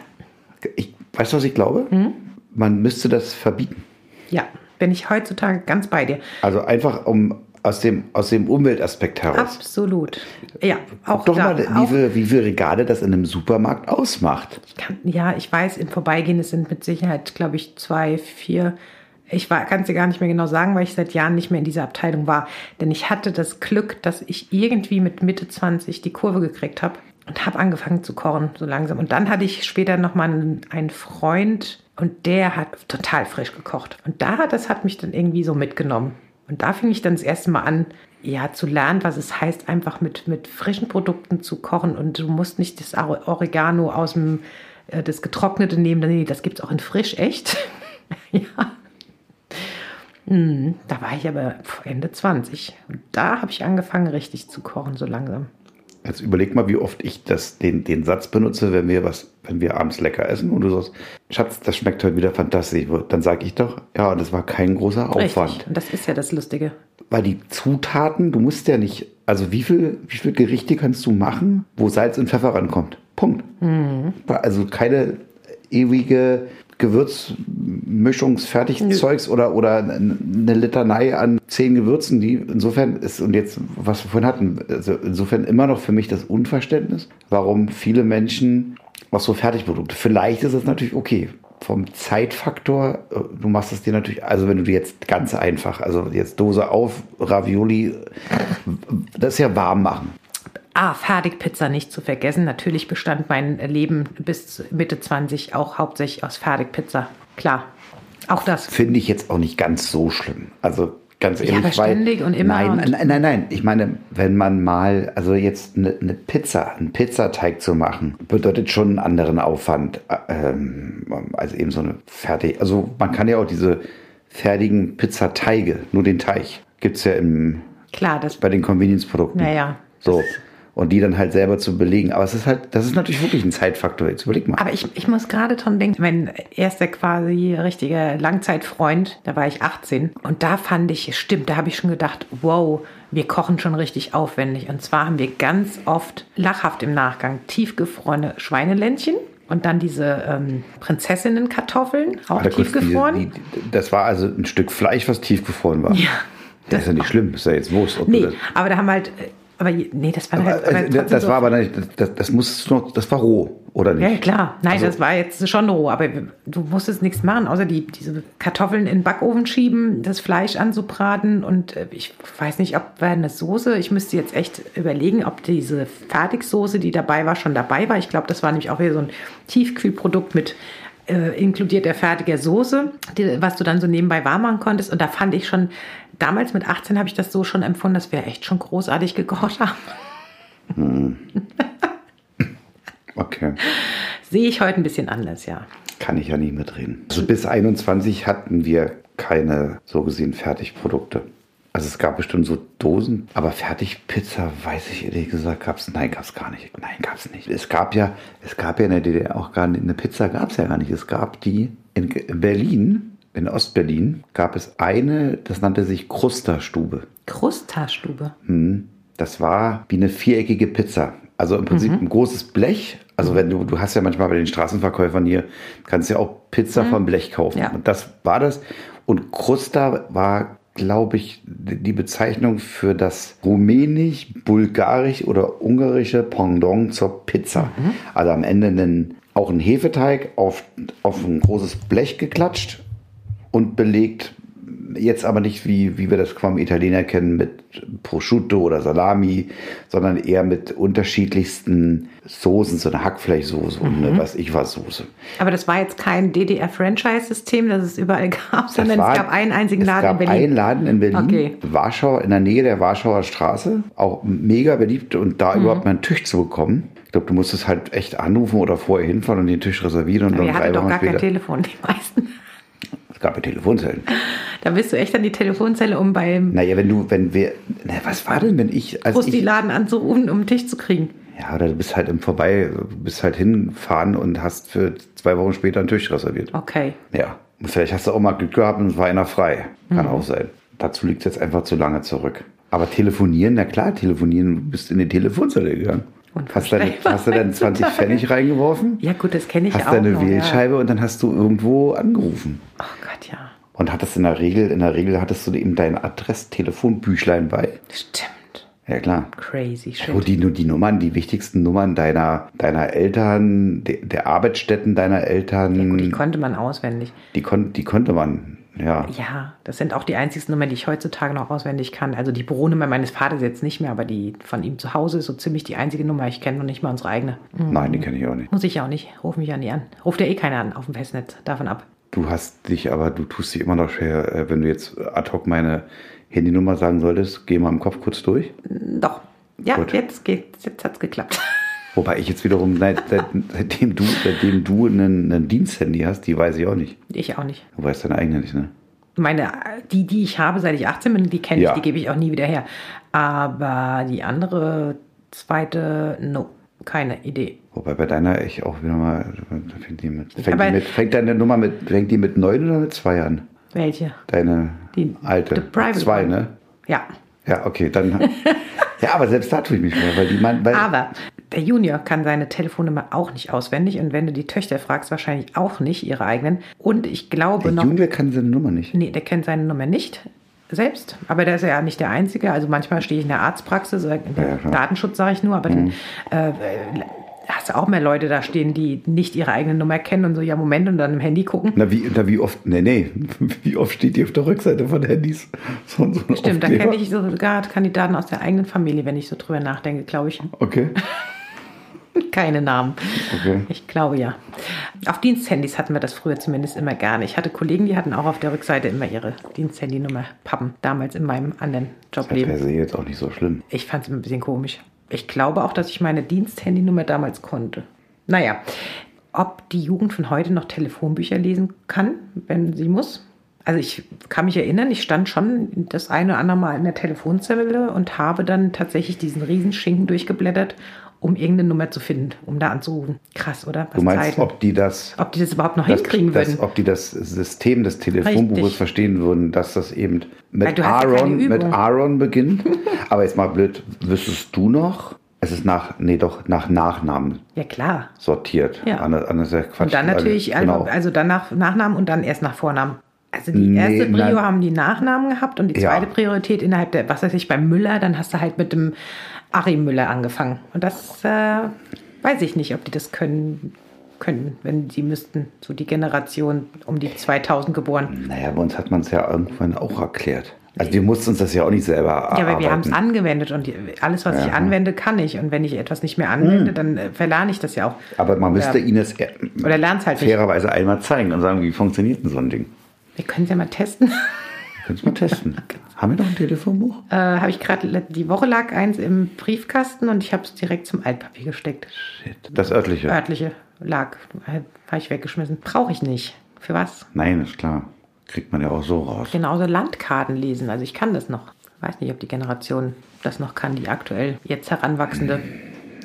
Ich, weißt du, was ich glaube? Hm? Man müsste das verbieten. Ja. Bin ich heutzutage ganz bei dir. Also einfach um, aus dem, aus dem Umweltaspekt heraus. Absolut. Ja, auch Doch da, mal, wie, viel, wie viel Regale das in einem Supermarkt ausmacht. ich kann, ja, ich weiß, im Vorbeigehen, es sind mit Sicherheit, glaube ich, zwei, vier. Ich kann es dir gar nicht mehr genau sagen, weil ich seit Jahren nicht mehr in dieser Abteilung war. Denn ich hatte das Glück, dass ich irgendwie mit Mitte 20 die Kurve gekriegt habe und habe angefangen zu kochen, so langsam. Und dann hatte ich später nochmal einen, einen Freund und der hat total frisch gekocht. Und da, das hat mich dann irgendwie so mitgenommen. Und da fing ich dann das erste Mal an, ja, zu lernen, was es heißt, einfach mit, mit frischen Produkten zu kochen. Und du musst nicht das Oregano aus dem, äh, das Getrocknete nehmen. Nee, das gibt es auch in frisch, echt. ja. Hm, da war ich aber Ende 20. Und da habe ich angefangen, richtig zu kochen, so langsam. Jetzt überleg mal, wie oft ich das, den, den Satz benutze, wenn wir was, wenn wir abends lecker essen und du sagst, Schatz, das schmeckt heute wieder fantastisch. Dann sage ich doch, ja, das war kein großer Aufwand. Richtig. Und das ist ja das Lustige. Weil die Zutaten, du musst ja nicht, also wie viel, wie viel Gerichte kannst du machen, wo Salz und Pfeffer rankommt? Punkt. Also keine ewige Gewürzmischungsfertigzeugs oder, oder eine Litanei an zehn Gewürzen, die insofern ist, und jetzt, was wir vorhin hatten, also insofern immer noch für mich das Unverständnis, warum viele Menschen auch so Fertigprodukte, vielleicht ist es natürlich okay, vom Zeitfaktor, äh, du machst es dir natürlich, also wenn du dir jetzt ganz einfach, also jetzt Dose auf, Ravioli, das ist ja warm machen. Ah, Fertigpizza nicht zu vergessen. Natürlich bestand mein Leben bis Mitte 20 auch hauptsächlich aus Fertigpizza. Klar, auch das. Finde ich jetzt auch nicht ganz so schlimm. Also ganz ehrlich, weil ständig und immer nein, und- nein, nein, nein. Ich meine, wenn man mal, also jetzt eine, eine Pizza, einen Pizzateig zu machen, bedeutet schon einen anderen Aufwand äh, ähm, als eben so eine fertig. Also man kann ja auch diese fertigen Pizzateige, nur den Teig, gibt's ja im, Klar, das. bei den Convenience-Produkten. Naja. So. Und die dann halt selber zu belegen. Aber es ist halt, das ist natürlich wirklich ein Zeitfaktor. Jetzt überleg mal. Aber ich, ich muss gerade dran denken, mein erster quasi richtiger Langzeitfreund, da war ich 18. Und da fand ich, stimmt, da habe ich schon gedacht, wow, wir kochen schon richtig aufwendig. Und zwar haben wir ganz oft lachhaft im Nachgang tiefgefrorene Schweineländchen und dann diese ähm, Prinzessinnenkartoffeln, auch kurz, tiefgefroren. die- die- das war also ein Stück Fleisch, was tiefgefroren war. Ja. Das ist ja nicht schlimm, ist ja jetzt Wurst. nee, das- aber da haben wir halt, äh, aber nee, das war halt, Aber, aber äh, das so- war aber nicht, das, das du noch, das war roh, oder nicht? Ja, klar. Nein, Also- das war jetzt schon roh, aber du musstest nichts machen, außer die, diese Kartoffeln in den Backofen schieben, das Fleisch anzubraten und äh, ich weiß nicht, ob war eine Soße, ich müsste jetzt echt überlegen, ob diese Fertigsoße, die dabei war, schon dabei war. Ich glaube, das war nämlich auch wieder so ein Tiefkühlprodukt mit äh, inkludierter fertiger Soße, die, was du dann so nebenbei warm machen konntest. Und da fand ich schon, damals mit 18 habe ich das so schon empfunden, dass wir echt schon großartig gekocht haben. Okay, Sehe ich heute ein bisschen anders, ja. kann ich ja nicht mitreden. Also bis 21 hatten wir keine so gesehen Fertigprodukte. Also es gab bestimmt so Dosen, aber Fertigpizza, weiß ich ehrlich gesagt, gab es, nein, gab es gar nicht. Nein, gab es nicht. Es gab ja, es gab ja in der DDR auch gar nicht, eine Pizza gab es ja gar nicht. Es gab die in Berlin, in Ostberlin, gab es eine, das nannte sich Krusterstube. Krustaschstube. Das war wie eine viereckige Pizza. Also im Prinzip ein großes Blech. Also wenn du, du hast ja manchmal bei den Straßenverkäufern hier, kannst ja auch Pizza vom Blech kaufen. Ja. Und das war das. Und Krusta war, glaube ich, die Bezeichnung für das rumänisch, bulgarisch oder ungarische Pendant zur Pizza. Also am Ende einen, auch ein Hefeteig auf, auf ein großes Blech geklatscht und belegt. Jetzt aber nicht wie, wie wir das vom Italiener kennen mit Prosciutto oder Salami, sondern eher mit unterschiedlichsten Soßen, so eine Hackfleischsoße und eine was ich was Soße. Aber das war jetzt kein DDR-Franchise-System, das es überall gab, sondern war- es gab einen einzigen es Laden gab in Berlin. einen Laden in Berlin, Okay. Warschau, in der Nähe der Warschauer Straße, auch mega beliebt und Mhm. da überhaupt mal einen Tisch zu bekommen. Ich glaube, du musstest halt echt anrufen oder vorher hinfahren und den Tisch reservieren und Aber dann drei hattet doch gar kein. Telefon, die meisten. Gab ja Telefonzellen. Da bist du echt an die Telefonzelle, um beim Naja, wenn du, wenn wir, na, was war denn, wenn ich, als ich, Krusti-Laden anzurufen, um einen Tisch zu kriegen. Ja, oder du bist halt im Vorbei, bist halt hinfahren und hast für zwei Wochen später einen Tisch reserviert. Okay. Ja. Und vielleicht hast du auch mal Glück gehabt und es war einer frei. Kann Mhm. auch sein. Dazu liegt es jetzt einfach zu lange zurück. Aber telefonieren, na klar, telefonieren, du bist in die Telefonzelle gegangen. Hast, deine, hast du dann 20 Pfennig reingeworfen? Ja gut, das kenne ich Hast auch deine noch, Wählscheibe und dann hast du irgendwo angerufen. Ja. Oh Gott, ja. und hattest in der Regel, in der Regel hattest du eben dein Adress-Telefonbüchlein bei. Stimmt. Ja, klar. Crazy shit. Wo die, nur die Nummern, die wichtigsten Nummern deiner, deiner Eltern, de, der Arbeitsstätten deiner Eltern, Gut, die konnte man auswendig. die, kon, die konnte man, ja. Ja, das sind auch die einzigsten Nummern, die ich heutzutage noch auswendig kann. Also die Büronummer meines Vaters jetzt nicht mehr, aber die von ihm zu Hause ist so ziemlich die einzige Nummer. Ich kenne noch nicht mal unsere eigene. Nein, die kenne ich auch nicht. Muss ich ja auch nicht. Ruf mich ja nie an. Ruft ja eh keiner an auf dem Festnetz. Davon ab. Du hast dich aber, du tust dich immer noch schwer, äh, wenn du jetzt ad hoc meine Handynummer sagen solltest, geh mal im Kopf kurz durch. Doch. Ja, Gut. jetzt geht's. Jetzt hat's geklappt. Wobei ich jetzt wiederum, seit, seit, seitdem du, seitdem du einen, einen Diensthandy hast, die weiß ich auch nicht. Ich auch nicht. Du weißt deine eigene nicht, ne? Meine, die, die ich habe, seit ich 18 bin, die kenne ich, Ja. die gebe ich auch nie wieder her. Aber die andere, zweite, no, keine Idee. Wobei bei deiner ich auch wieder mal, fängt die mit, fängt, die mit, fängt deine Nummer mit, fängt die mit neun oder mit zwei an? Welche? Deine Die- alte. the private zwei, one. ne? Ja. Ja, okay, dann. ja, aber selbst da tue ich mich schwer, weil die man, weil, Aber der Junior kann seine Telefonnummer auch nicht auswendig und wenn du die Töchter fragst, wahrscheinlich auch nicht ihre eigenen. Und ich glaube der noch. Junior kann seine Nummer nicht. Nee, der kennt seine Nummer nicht selbst, aber der ist ja nicht der Einzige. Also manchmal stehe ich in der Arztpraxis, der Ja. Datenschutz sage ich nur, aber dann äh, äh, hast du auch mehr Leute da stehen, die nicht ihre eigene Nummer kennen und so, ja Moment, und dann im Handy gucken. Na, wie, na, wie oft, nee, nee, wie oft steht die auf der Rückseite von Handys? So, so Stimmt, da Aufkleber? kenne ich sogar Kandidaten aus der eigenen Familie, wenn ich so drüber nachdenke, glaube ich. Okay, Keine Namen. okay. Ich glaube ja. Auf Diensthandys hatten wir das früher zumindest immer gerne. Ich hatte Kollegen, die hatten auch auf der Rückseite immer ihre Diensthandynummer Pappen, damals in meinem anderen Das ist Jobleben. per se jetzt auch nicht so schlimm. Ich fand es ein bisschen komisch. Ich glaube auch, dass ich meine Diensthandynummer damals konnte. Naja, ob die Jugend von heute noch Telefonbücher lesen kann, wenn sie muss. Also ich kann mich erinnern, ich stand schon das eine oder andere Mal in der Telefonzelle und habe dann tatsächlich diesen Riesenschinken durchgeblättert, um irgendeine Nummer zu finden, um da anzurufen. Krass, oder? Was Du meinst, Zeiten. ob die das, Ob die das überhaupt noch das, hinkriegen das, würden? ob die das System des Telefonbuches verstehen würden, dass das eben mit hast ja Aaron, mit. Aaron beginnt. Aber jetzt mal blöd, wüsstest du noch? Es ist nach, nee, doch nach Nachnamen Ja, klar. sortiert. Ja. Anne, Anne ist ja Quatsch. Und dann natürlich, Alle- also, also dann nach Nachnamen und dann erst nach Vornamen. Also die Nee, erste Prio nein. haben die Nachnamen gehabt und die Ja. zweite Priorität innerhalb der, was weiß ich, beim Müller, dann hast du halt mit dem Achim Müller angefangen. Und das äh, weiß ich nicht, ob die das können, können, wenn sie müssten. So die Generation um die 2000 geboren. Naja, bei uns hat man es ja irgendwann auch erklärt. Also wir mussten uns das ja auch nicht selber Ja, aber wir haben es angewendet und alles, was ich Ja. anwende, kann ich. Und wenn ich etwas nicht mehr anwende, dann äh, verlerne ich das ja auch. Aber man müsste Ja. ihnen es äh, Oder halt nicht. fairerweise einmal zeigen und sagen, wie funktioniert denn so ein Ding? Wir können es ja mal testen. Könntest du mal testen. haben wir noch ein Telefonbuch? äh, habe ich gerade, die Woche lag eins im Briefkasten und ich habe es direkt zum Altpapier gesteckt. Shit. Das örtliche? Örtliche lag, äh, habe ich weggeschmissen. Brauche ich nicht. Für was? Nein, ist klar. Kriegt man ja auch so raus. Genauso Landkarten lesen. Also ich kann das noch. Weiß nicht, ob die Generation das noch kann, die aktuell jetzt heranwachsende.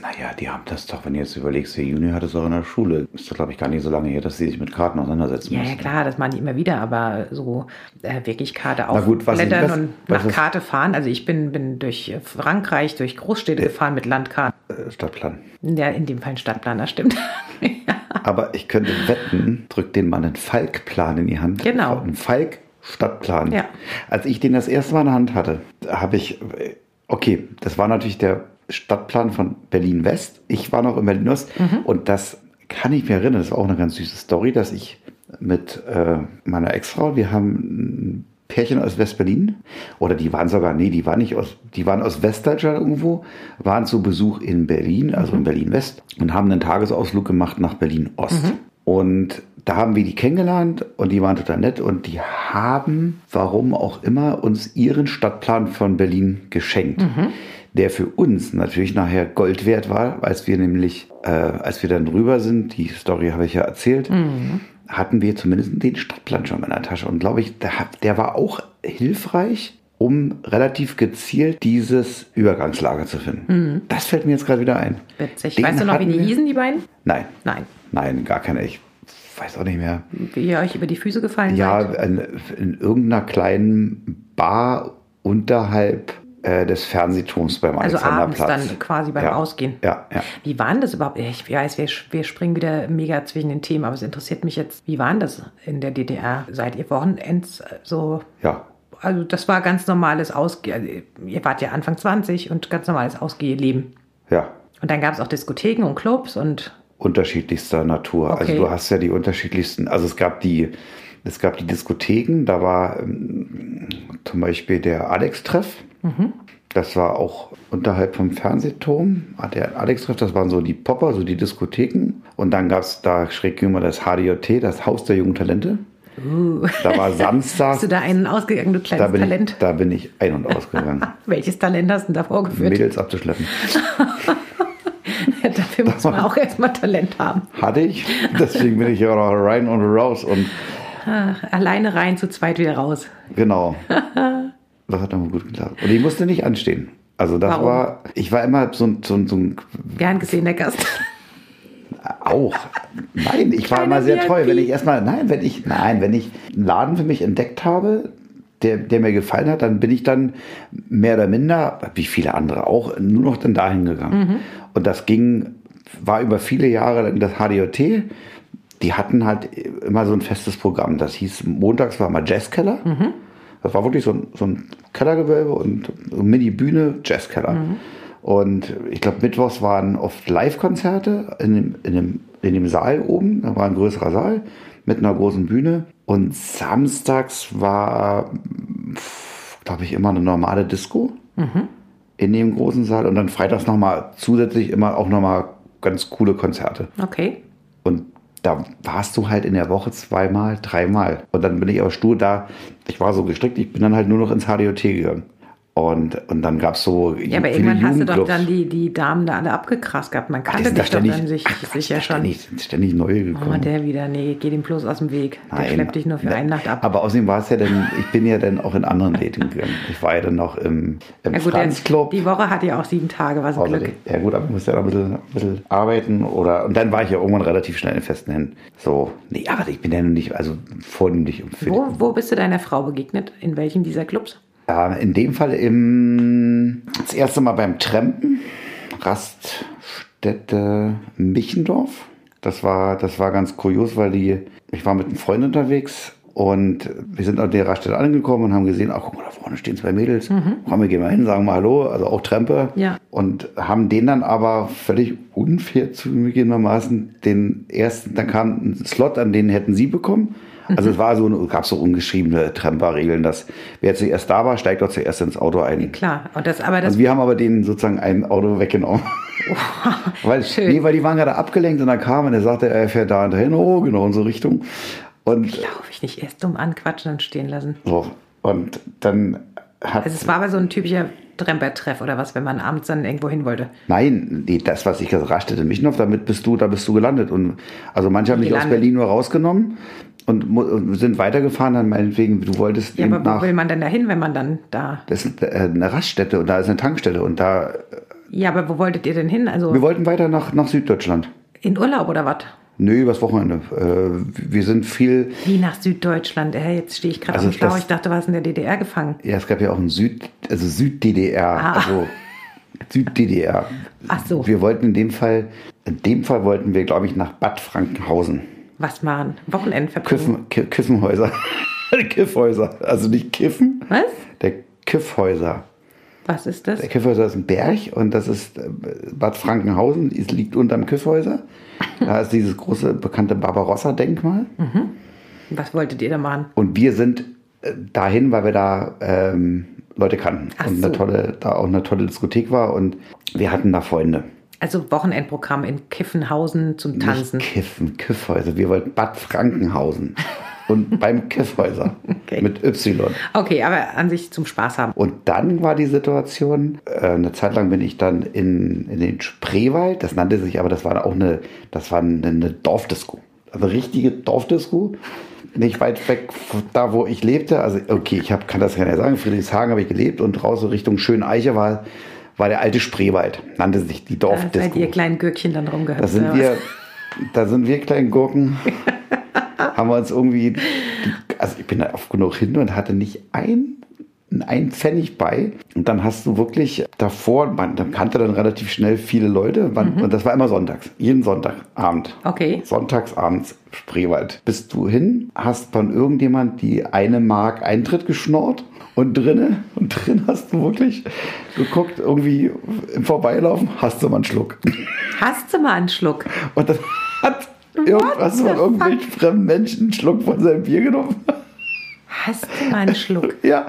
Naja, die haben das doch, wenn du jetzt überlegst, der Junior hat es auch in der Schule. Ist doch, glaube ich, gar nicht so lange her, dass sie sich mit Karten auseinandersetzen Ja, ja müssen. klar, das machen die immer wieder, aber so äh, wirklich Karte aufblättern und was nach ist- Karte fahren. Also ich bin, bin durch Frankreich, durch Großstädte gefahren mit Landkarten. Äh, Stadtplan. Ja, in dem Fall ein Stadtplaner, stimmt. ja. Aber ich könnte wetten, drückt den Mann einen Falkplan in die Hand. Genau. Einen Falk-Stadtplan. Ja. Als ich den das erste Mal in der Hand hatte, habe ich, äh, okay, das war natürlich der Stadtplan von Berlin-West. Ich war noch in Berlin-Ost Mhm. und das kann ich mir erinnern, das war auch eine ganz süße Story, dass ich mit äh, meiner Ex-Frau, wir haben ein Pärchen aus West-Berlin, oder die waren sogar, nee, die waren nicht aus, die waren aus Westdeutschland irgendwo, waren zu Besuch in Berlin, also in Berlin-West, und haben einen Tagesausflug gemacht nach Berlin-Ost. Und da haben wir die kennengelernt und die waren total nett und die haben, warum auch immer, uns ihren Stadtplan von Berlin geschenkt. Der für uns natürlich nachher Gold wert war, als wir nämlich, äh, als wir dann rüber sind, die Story habe ich ja erzählt, hatten wir zumindest den Stadtplan schon in der Tasche. Und glaube ich, der, war auch hilfreich, um relativ gezielt dieses Übergangslager zu finden. Das fällt mir jetzt gerade wieder ein. Witzig. Den weißt du noch, wie die hießen, die beiden? Nein, Nein. nein, gar keine. Ich weiß auch nicht mehr. Wie ihr euch über die Füße gefallen Ja, seid? in, in irgendeiner kleinen Bar unterhalb des Fernsehturms beim Also abends Alexanderplatz. dann quasi beim ja. Ausgehen. Ja, ja. Wie war denn das überhaupt? Ich weiß, wir, wir springen wieder mega zwischen den Themen, aber es interessiert mich jetzt, wie war denn das in der DDR? Seid ihr Wochenends äh, so Ja, Also das war ganz normales Ausge... Also ihr wart ja Anfang 20 und ganz normales Ausgehleben. ja. Und dann gab es auch Diskotheken und Clubs und... unterschiedlichster Natur. Okay. Also du hast ja die unterschiedlichsten, also es gab die, es gab die Diskotheken, da war ähm, zum Beispiel der Alex-Treff. Das war auch unterhalb vom Fernsehturm. Ah, Der Alex-Treff, das waren so die Popper, so die Diskotheken. Und dann gab es da schräg gegenüber das HDJT, das Haus der jungen Talente. Da war Samstag. Hast du da einen ausgegangen, du da, kleines bin Talent? ich, da bin ich ein- und ausgegangen, Welches Talent hast du da vorgeführt? Mädels abzuschleppen. Dafür muss man auch erstmal Talent haben. Hatte ich. Deswegen bin ich ja auch noch rein und raus. Und Alleine rein, zu zweit wieder raus. Genau. Das hat aber gut geklappt. Und ich musste nicht anstehen. Also das Warum? war, ich war immer so, ein- so, so ein, Gern gesehener Gast. auch. Nein, ich war immer sehr VIP. treu. Wenn ich erstmal, nein, wenn ich, nein, wenn ich einen Laden für mich entdeckt habe, der, der mir gefallen hat, dann bin ich dann mehr oder minder, wie viele andere auch, nur noch dann dahin gegangen. Mhm. Und das ging, war über viele Jahre dann das HDJT. Die hatten halt immer so ein festes Programm. Das hieß, montags war mal Jazzkeller. Mhm. Das war wirklich so ein, so ein Kellergewölbe und Mini-Bühne, Jazzkeller. Mhm. Und ich glaube, mittwochs waren oft Live-Konzerte in dem, in, dem, in dem Saal oben. Da war ein größerer Saal mit einer großen Bühne. Und samstags war, glaube ich, immer eine normale Disco in dem großen Saal. Und dann freitags nochmal zusätzlich immer auch nochmal ganz coole Konzerte. Okay. Und da warst du halt in der Woche zweimal, dreimal. Und dann bin ich aber stur da. Ich war so gestrickt, ich bin dann halt nur noch ins HDOT gegangen. Und, und dann gab es so. Ja, aber irgendwann hast du doch dann die, die Damen da alle abgekrast gehabt. Man Ach, kannte da dich doch ständig, dann sich, ach, sicher da schon. Ständig, ständig neue gekommen. Oh, der wieder, nee, geh dem bloß aus dem Weg. Der Nein. schleppt dich nur für eine Nacht ab. Aber außerdem war es ja dann, ich bin ja dann auch in anderen Läden gegangen. Ich war ja dann noch im, im ja gut, Franz der- Club. die Woche hat ja auch sieben Tage, was ein Glück. Ja gut, aber ich musste ja noch ein bisschen, ein bisschen arbeiten oder und dann war ich ja irgendwann relativ schnell in festen Händen. So, nee, aber ich bin ja nun nicht, also vornehmlich für Wo, wo bist du deiner Frau begegnet? In welchem dieser Clubs? Ja, in dem Fall im, das erste Mal beim Trampen, Raststätte Michendorf. Das war, das war ganz kurios, weil die, ich war mit einem Freund unterwegs und wir sind an der Raststätte angekommen und haben gesehen, ach guck mal, da vorne stehen zwei Mädels. Komm, wir gehen mal hin, sagen mal Hallo, also auch Trampe. Ja. Und haben den dann aber völlig unfair zugegebenermaßen den ersten, dann kam ein Slot, an den hätten sie bekommen. Also es war so, gab so ungeschriebene Tramper-Regeln, dass wer zuerst da war, steigt doch zuerst ins Auto ein. Klar. Und das, aber das, Also wir haben aber denen sozusagen ein Auto weggenommen. weil, Schön. nee, weil die waren gerade abgelenkt und dann kam und er sagte, er fährt da und dahin, oh, genau, unsere Richtung. Und darf ich nicht erst dumm anquatschen und stehen lassen. so, und dann hat. Also es war aber so ein typischer Tremper-Treff oder was, wenn man abends dann irgendwo hin wollte. Nein, nee, das, was ich gesagt Raststätte Michendorf, damit bist du, da bist du gelandet. Und also manche haben mich aus. Berlin nur rausgenommen und sind weitergefahren, dann meinetwegen, du wolltest Ja, aber wo nach. will man denn da hin, wenn man dann da... Das ist äh, eine Raststätte und da ist eine Tankstelle und da. Ja, aber wo wolltet ihr denn hin? Also Wir wollten weiter nach, nach Süddeutschland. in Urlaub oder was? Nö, übers Wochenende. Äh, wir sind viel. Wie nach Süddeutschland? Äh, jetzt stehe ich gerade Also auf dem das- Ich dachte, du warst in der DDR gefangen. Ja, es gab ja auch ein Süd, also Süd-DDR, Ah. also Süd-DDR. Ach so. Wir wollten in dem Fall, in dem Fall wollten wir, glaube ich, nach Bad Frankenhausen. Was machen? Wochenendverbringen? Kiffen, Ki- Kiffenhäuser. Kiffhäuser. Also nicht Kiffen. Was? Der Kiffhäuser. Was ist das? Der Kiffhäuser ist ein Berg und das ist äh, Bad Frankenhausen. Es liegt unterm Kiffhäuser. Da ist dieses große bekannte Barbarossa-Denkmal. Was wolltet ihr da machen? Und wir sind äh, dahin, weil wir da ähm, Leute kannten. Ach und so. eine tolle, da auch eine tolle Diskothek war und wir hatten da Freunde. Also Wochenendprogramm in Kiffenhausen zum Tanzen. Nicht Kiffen, Kiffhäuser. Wir wollten Bad Frankenhausen. und beim Kiffhäuser. Okay. Mit Y. Okay, aber an sich zum Spaß haben. Und dann war die Situation, äh, eine Zeit lang bin ich dann in, in den Spreewald, das nannte sich aber, das war auch eine, das war eine, eine Dorfdisco. Also richtige Dorfdisco. Nicht weit weg da, wo ich lebte. Also, okay, ich hab, kann das ja nicht sagen. Friedrichshagen habe ich gelebt und draußen Richtung Schöneiche war, war der alte Spreewald. Nannte sich die Da seid Dorfdisco. ihr kleinen Gürkchen dann rumgehört. Da sind wir, da sind wir kleinen Gurken, haben wir uns irgendwie, also ich bin da oft genug hin und hatte nicht ein, ein Pfennig bei. Und dann hast du wirklich davor, man dann kannte dann relativ schnell viele Leute. Man, Und das war immer sonntags, jeden Sonntagabend. Okay. Sonntagsabends Spreewald. Bist du hin, hast von irgendjemand die eine Mark Eintritt geschnort und drinnen, und drin hast du wirklich geguckt, irgendwie im Vorbeilaufen, hast du mal einen Schluck. Hast du mal einen Schluck? Und dann hat irgendwas von irgendwelchen fremden Menschen einen Schluck von seinem Bier genommen. Hast du mal einen Schluck? Ja.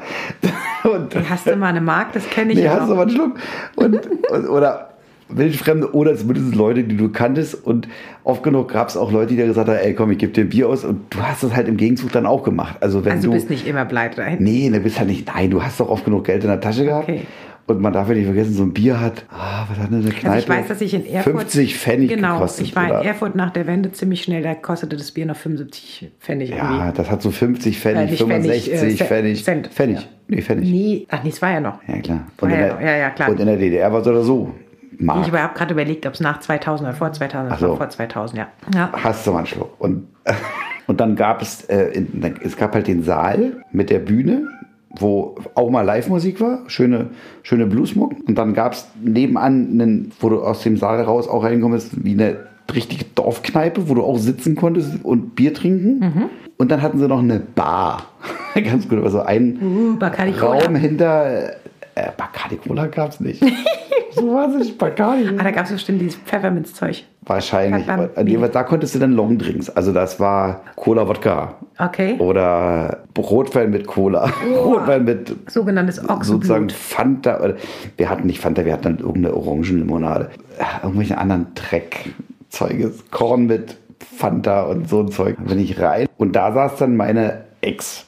Und Hast du mal eine Mark? Das kenne ich nee, ja hast du mal einen Schluck. Und, und, oder Wildfremde oder zumindest Leute, die du kanntest. Und oft genug gab es auch Leute, die dir gesagt haben, ey komm, ich gebe dir ein Bier aus. Und du hast es halt im Gegenzug dann auch gemacht. Also wenn Also du. bist nicht immer bleibt dahin. Nee, du bist halt nicht. Nein, du hast doch oft genug Geld in der Tasche gehabt. Okay. Und man darf ja nicht vergessen, so ein Bier hat, ah, was hat denn eine Kneipe? Also ich weiß, dass ich in Erfurt 50 Pfennig genau, gekostet. ich war oder? in Erfurt nach der Wende ziemlich schnell, da kostete das Bier noch 75 Pfennig Ja, irgendwie. das hat so 50 Pfennig, Äh, nicht Pfennig, 65 äh, Pfennig. Cent. Pfennig. Ja. Nee, Pfennig. Nee, ach nee, es war ja noch. Ja, klar. In ja der, ja, klar. Und in der DDR war es oder so. Mark. Ich habe gerade überlegt, ob es nach 2000 oder vor 2000 Ach das so. war vor 2000, ja. ja. Hast du mal einen Schluck. Und, und dann gab es, äh, in, es gab halt den Saal mit der Bühne, wo auch mal Live-Musik war, schöne, schöne Bluesmuck. Und dann gab es nebenan, einen, wo du aus dem Saal raus auch reinkommst, wie eine richtige Dorfkneipe, wo du auch sitzen konntest und Bier trinken. Mhm. Und dann hatten sie noch eine Bar. Ganz gut, also ein Uh. Raum hinter. Äh, Bacardi Cola gab es nicht. so war es nicht, Bacardi. Ah, da gab es bestimmt dieses Pfefferminzzeug. Wahrscheinlich. Aber, nee, da konntest du dann Longdrinks. Also das war Cola Wodka. Okay. Oder Rotwein mit Cola. Rotwein mit Sogenanntes sozusagen Ochsenblut. Fanta. Oder wir hatten nicht Fanta, wir hatten dann irgendeine Orangenlimonade. Äh, Irgendwelche anderen Dreckzeuges. Korn mit Fanta und so ein Zeug. Da bin ich rein. Und da saß dann meine Ex.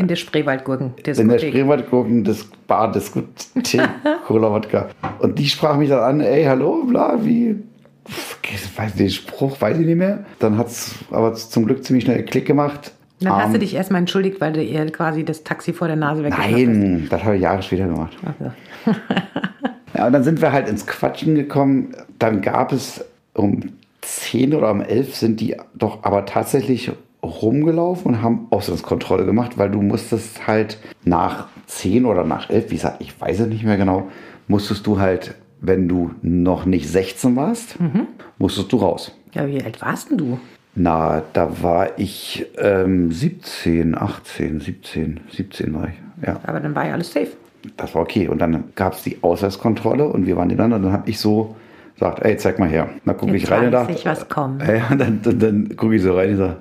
In der Spreewaldgurken. In der Spreewaldgurken des Bar Diskothek Cola Wodka. Und die sprach mich dann an, ey, hallo, bla, wie. Weiß den Spruch, weiß ich nicht mehr. Dann hat es aber zum Glück ziemlich schnell Klick gemacht. Dann hast Ähm, du dich erstmal entschuldigt, weil du ihr quasi das Taxi vor der Nase weggeschnappt Nein, das habe ich Jahre später gemacht. hast. Also. Ja, und dann sind wir halt ins Quatschen gekommen. Dann gab es um 10 oder um 11 sind die doch aber tatsächlich rumgelaufen und haben Auslandskontrolle gemacht, weil du musstest halt nach 10 oder nach 11, wie gesagt, ich weiß es nicht mehr genau, musstest du halt, wenn du noch nicht 16 warst, musstest du raus. Ja, wie alt warst denn du? Na, da war ich ähm, 17, 18, 17, 17 war ich, ja. Aber dann war ja alles safe. Das war okay. Und dann gab es die Ausweiskontrolle und wir waren nebeneinander. Und dann habe ich so gesagt, ey, zeig mal her. Dann gucke ich rein und weiß dachte, ich, was kommt. Ja, und dann, dann, dann gucke ich so rein und sage,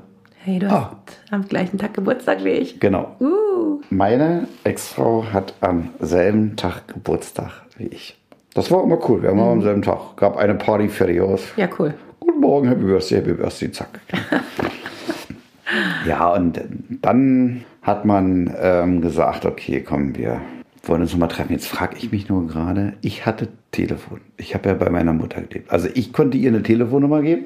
Hey, du hast Ah. am gleichen Tag Geburtstag wie ich. genau. Uh. Meine Ex-Frau hat am selben Tag Geburtstag wie ich. Das war immer cool. Wir haben am selben Tag. Gab eine Party fertig aus. Ja, cool. Guten Morgen, Happy Birthday, Happy Birthday, zack. ja, und dann hat man ähm, gesagt, okay, komm, wir wollen uns nochmal treffen. Jetzt frage ich mich nur gerade, ich hatte Telefon. Ich habe ja bei meiner Mutter gelebt. Also ich konnte ihr eine Telefonnummer geben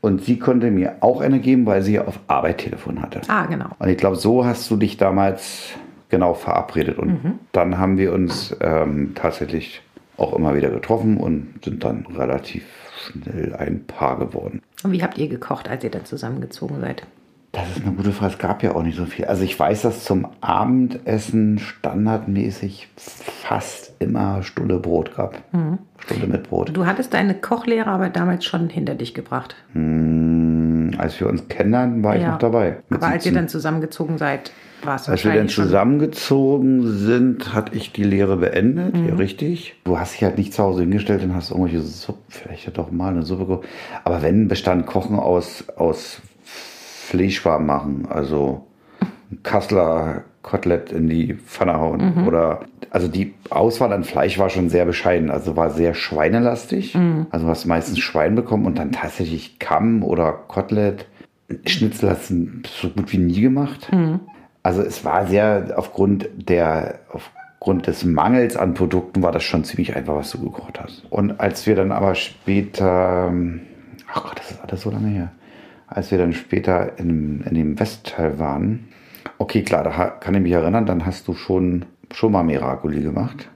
und sie konnte mir auch eine geben, weil sie ja auf Arbeit Telefon hatte. Ah, genau. Und ich glaube, so hast du dich damals genau verabredet. Und dann haben wir uns ähm, tatsächlich auch immer wieder getroffen und sind dann relativ schnell ein Paar geworden. Und wie habt ihr gekocht, als ihr dann zusammengezogen seid? Das ist eine gute Frage. Es gab ja auch nicht so viel. Also ich weiß, dass zum Abendessen standardmäßig fast immer Stulle Brot gab. Stulle mit Brot. Du hattest deine Kochlehre aber damals schon hinter dich gebracht. Hm, als wir uns kennenlernten, war ich noch dabei. Aber als ihr 17. dann zusammengezogen seid, war es Als wir dann zusammengezogen sind, hatte ich die Lehre beendet, Mhm. ja richtig. Du hast dich halt nicht zu Hause hingestellt und hast irgendwelche Suppe, vielleicht ja doch mal eine Suppe gekocht. Aber wenn, bestand Kochen aus, aus Fleischwaren machen, also ein Kasseler Kotelett in die Pfanne hauen. Mhm. Oder, also die Auswahl an Fleisch war schon sehr bescheiden, also war sehr schweinelastig. Mhm. Also du hast meistens Schwein bekommen und dann tatsächlich Kamm oder Kotelett. Schnitzel hast du so gut wie nie gemacht. Also es war sehr aufgrund der aufgrund des Mangels an Produkten war das schon ziemlich einfach, was du gekocht hast. Und als wir dann aber später, ach Gott, das ist alles so lange her, als wir dann später in, in dem Westteil waren, okay, klar, da kann ich mich erinnern, dann hast du schon schon mal Miracoli gemacht.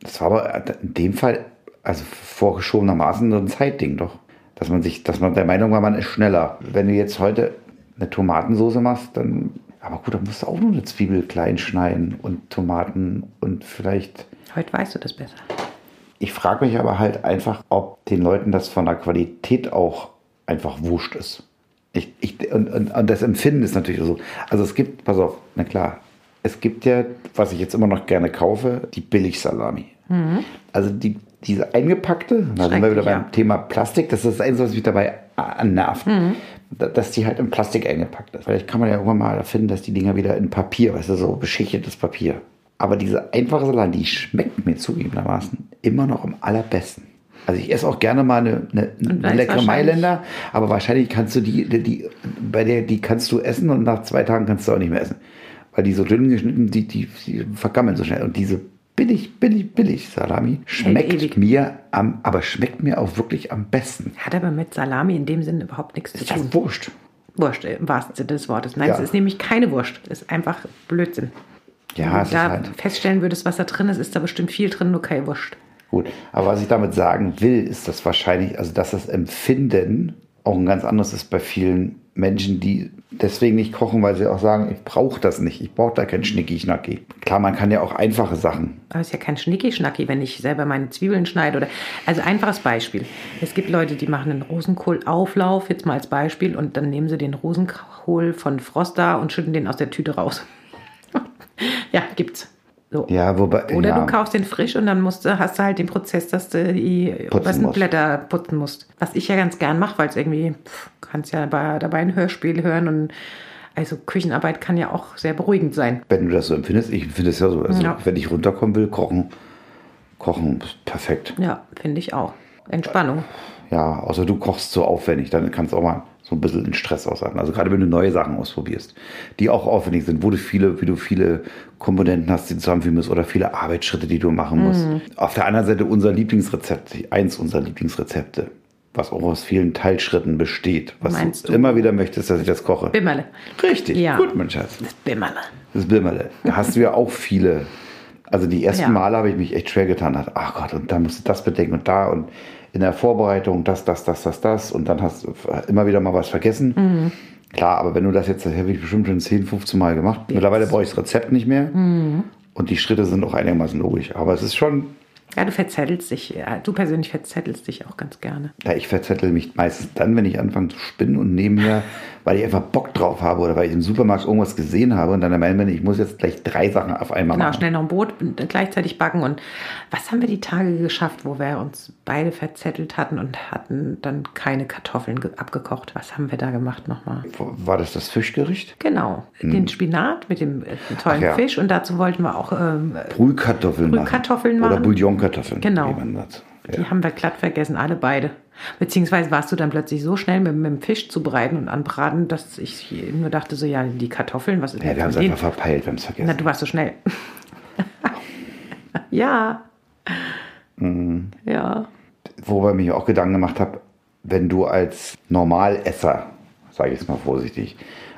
Das war aber in dem Fall, also vorgeschobenermaßen so ein Zeitding doch. Dass man sich, dass man der Meinung war, man ist schneller. Wenn du jetzt heute eine Tomatensauce machst, dann Aber gut, da musst du auch nur eine Zwiebel klein schneiden und Tomaten und vielleicht. Heute weißt du das besser. Ich frage mich aber halt einfach, ob den Leuten das von der Qualität auch einfach wurscht ist. Ich, ich, und, und, und das Empfinden ist natürlich so. Also es gibt, pass auf, na klar, es gibt ja, was ich jetzt immer noch gerne kaufe, die Billigsalami. Mhm. Also die, diese eingepackte, da sind wir wieder beim ja. Thema Plastik, das ist das Einzige, was mich dabei annervt. Mhm. Dass die halt in Plastik eingepackt ist. Vielleicht kann man ja irgendwann mal erfinden, dass die Dinger wieder in Papier, weißt du, so beschichtetes Papier. Aber diese einfache Salami, die schmeckt mir zugegebenermaßen immer noch am allerbesten. Also ich esse auch gerne mal eine, eine, eine leckere Mailänder, aber wahrscheinlich kannst du die, die, bei der, die kannst du essen und nach zwei Tagen kannst du auch nicht mehr essen. Weil die so dünn geschnitten, die, die, die vergammeln so schnell. Und diese billig, billig, billig Salami schmeckt mir am, aber schmeckt mir auch wirklich am besten. Hat aber mit Salami in dem Sinne überhaupt nichts zu tun. Ist ja Wurscht. Wurscht im wahrsten Sinne des Wortes. Nein, ja. es ist nämlich keine Wurst. Es ist einfach Blödsinn. Ja, Wenn du da halt feststellen würdest, was da drin ist, ist da bestimmt viel drin, nur keine Wurst. Gut, aber was ich damit sagen will, ist, dass wahrscheinlich, also dass das Empfinden auch ein ganz anderes ist bei vielen Menschen, die deswegen nicht kochen, weil sie auch sagen, ich brauche das nicht, ich brauche da kein Schnicki-Schnacki. Klar, man kann ja auch einfache Sachen. Aber es ist ja kein Schnicki-Schnacki, wenn ich selber meine Zwiebeln schneide oder. Also einfaches Beispiel. Es gibt Leute, die machen einen Rosenkohlauflauf, jetzt mal als Beispiel, und dann nehmen sie den Rosenkohl von Froster und schütten den aus der Tüte raus. ja, gibt's. So. Ja, wobei, Oder ja. du kaufst den frisch und dann musst du, hast du halt den Prozess, dass du die Blätter putzen musst. Was ich ja ganz gern mache, weil es irgendwie, pff, kannst ja bei, dabei ein Hörspiel hören und also Küchenarbeit kann ja auch sehr beruhigend sein. Wenn du das so empfindest, ich finde es ja so. Also ja. wenn ich runterkommen will, kochen, kochen, perfekt. Ja, finde ich auch. Entspannung. Ja, außer du kochst so aufwendig, dann kannst du auch mal so ein bisschen in Stress ausarten. Also gerade wenn du neue Sachen ausprobierst, die auch aufwendig sind, wo du viele, wie du viele Komponenten hast, die du zusammenfügen musst oder viele Arbeitsschritte, die du machen musst. Mhm. Auf der anderen Seite unser Lieblingsrezept, eins unserer Lieblingsrezepte, was auch aus vielen Teilschritten besteht, was Meinst du immer wieder möchtest, dass ich das koche. Bimmerle. Richtig, ja. gut, mein Schatz. Das Bimmerle. Das Bimmerle. Da hast du ja auch viele. Also die ersten ja. Male habe ich mich echt schwer getan. Ach Gott, und da musst du das bedenken und da und in der Vorbereitung das, das, das, das, das und dann hast du immer wieder mal was vergessen. Mhm. Klar, aber wenn du das jetzt, das habe ich bestimmt schon 10, 15 Mal gemacht. Jetzt. Mittlerweile brauche ich das Rezept nicht mehr. Mhm. Und die Schritte sind auch einigermaßen logisch. Aber es ist schon ja, du verzettelst dich. Du persönlich verzettelst dich auch ganz gerne. Ja, ich verzettel mich meistens dann, wenn ich anfange zu spinnen und nebenher, weil ich einfach Bock drauf habe oder weil ich im Supermarkt irgendwas gesehen habe und dann Meinung bin, ich muss jetzt gleich drei Sachen auf einmal genau, machen. Genau, schnell noch ein Brot gleichzeitig backen. Und was haben wir die Tage geschafft, wo wir uns beide verzettelt hatten und hatten dann keine Kartoffeln abgekocht? Was haben wir da gemacht nochmal? War das das Fischgericht? Genau, hm. den Spinat mit dem äh, tollen ja. Fisch und dazu wollten wir auch ähm, Brühkartoffeln, Brühkartoffeln machen. Oder Bouillon Kartoffeln. Genau. Die haben wir glatt vergessen, alle beide. Beziehungsweise warst du dann plötzlich so schnell mit, mit dem Fisch zu bereiten und anbraten, dass ich nur dachte, so ja, die Kartoffeln, was ist Ja, wir haben es einfach verpeilt, wir haben es vergessen. Na, du warst so schnell. ja. Mhm. Ja. Wobei ich mir auch Gedanken gemacht habe, wenn du als Normalesser, sage ich es mal vorsichtig,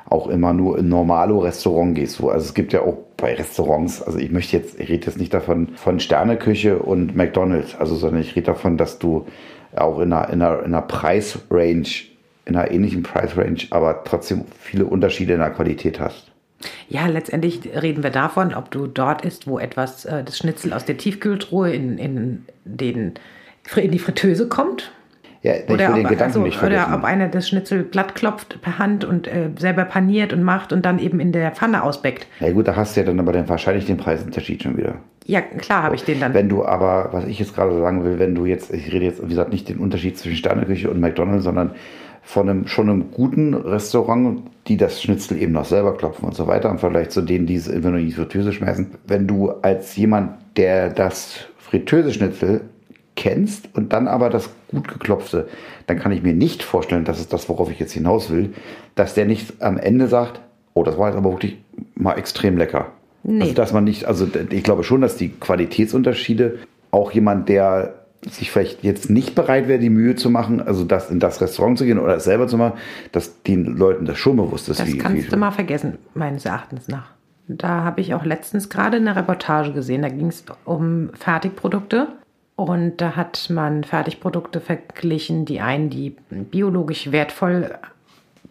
auch immer nur in normalo Restaurant gehst. also es gibt ja auch bei Restaurants, also ich möchte jetzt, ich rede jetzt nicht davon von Sterneküche und McDonalds, also sondern ich rede davon, dass du auch in einer, in einer, in einer Preisrange, in einer ähnlichen Preisrange, aber trotzdem viele Unterschiede in der Qualität hast. Ja, letztendlich reden wir davon, ob du dort isst, wo etwas, äh, das Schnitzel aus der Tiefkühltruhe in, in, den, in die Fritteuse kommt ja, oder, ob, den Gedanken also, nicht oder ob einer das Schnitzel glatt klopft per Hand und äh, selber paniert und macht und dann eben in der Pfanne ausbeckt. Ja gut, da hast du ja dann aber dann wahrscheinlich den Preisunterschied schon wieder. Ja, klar habe ich den dann. Wenn du aber, was ich jetzt gerade sagen will, wenn du jetzt, ich rede jetzt, wie gesagt, nicht den Unterschied zwischen Sterneküche und McDonalds, sondern von einem schon einem guten Restaurant, die das Schnitzel eben noch selber klopfen und so weiter, im Vergleich zu denen, die es immer nur in die Fritteuse schmeißen. Wenn du als jemand, der das Fritteuse-Schnitzel kennst und dann aber das gut geklopfte, dann kann ich mir nicht vorstellen, das ist das, worauf ich jetzt hinaus will, dass der nicht am Ende sagt, oh, das war jetzt aber wirklich mal extrem lecker. Nee. Also, dass man nicht, also ich glaube schon, dass die Qualitätsunterschiede auch jemand, der sich vielleicht jetzt nicht bereit wäre, die Mühe zu machen, also das in das Restaurant zu gehen oder es selber zu machen, dass den Leuten das schon bewusst ist. Das wie, kannst wie du mal vergessen, meines Erachtens nach. Da habe ich auch letztens gerade eine Reportage gesehen, da ging es um Fertigprodukte und da hat man Fertigprodukte verglichen, die einen, die biologisch wertvoll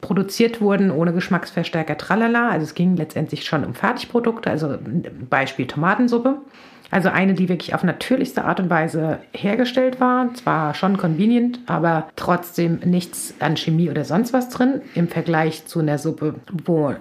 produziert wurden ohne Geschmacksverstärker, tralala. Also es ging letztendlich schon um Fertigprodukte, also Beispiel Tomatensuppe. Also eine, die wirklich auf natürlichste Art und Weise hergestellt war. Zwar schon convenient, aber trotzdem nichts an Chemie oder sonst was drin. Im Vergleich zu einer Suppe, wo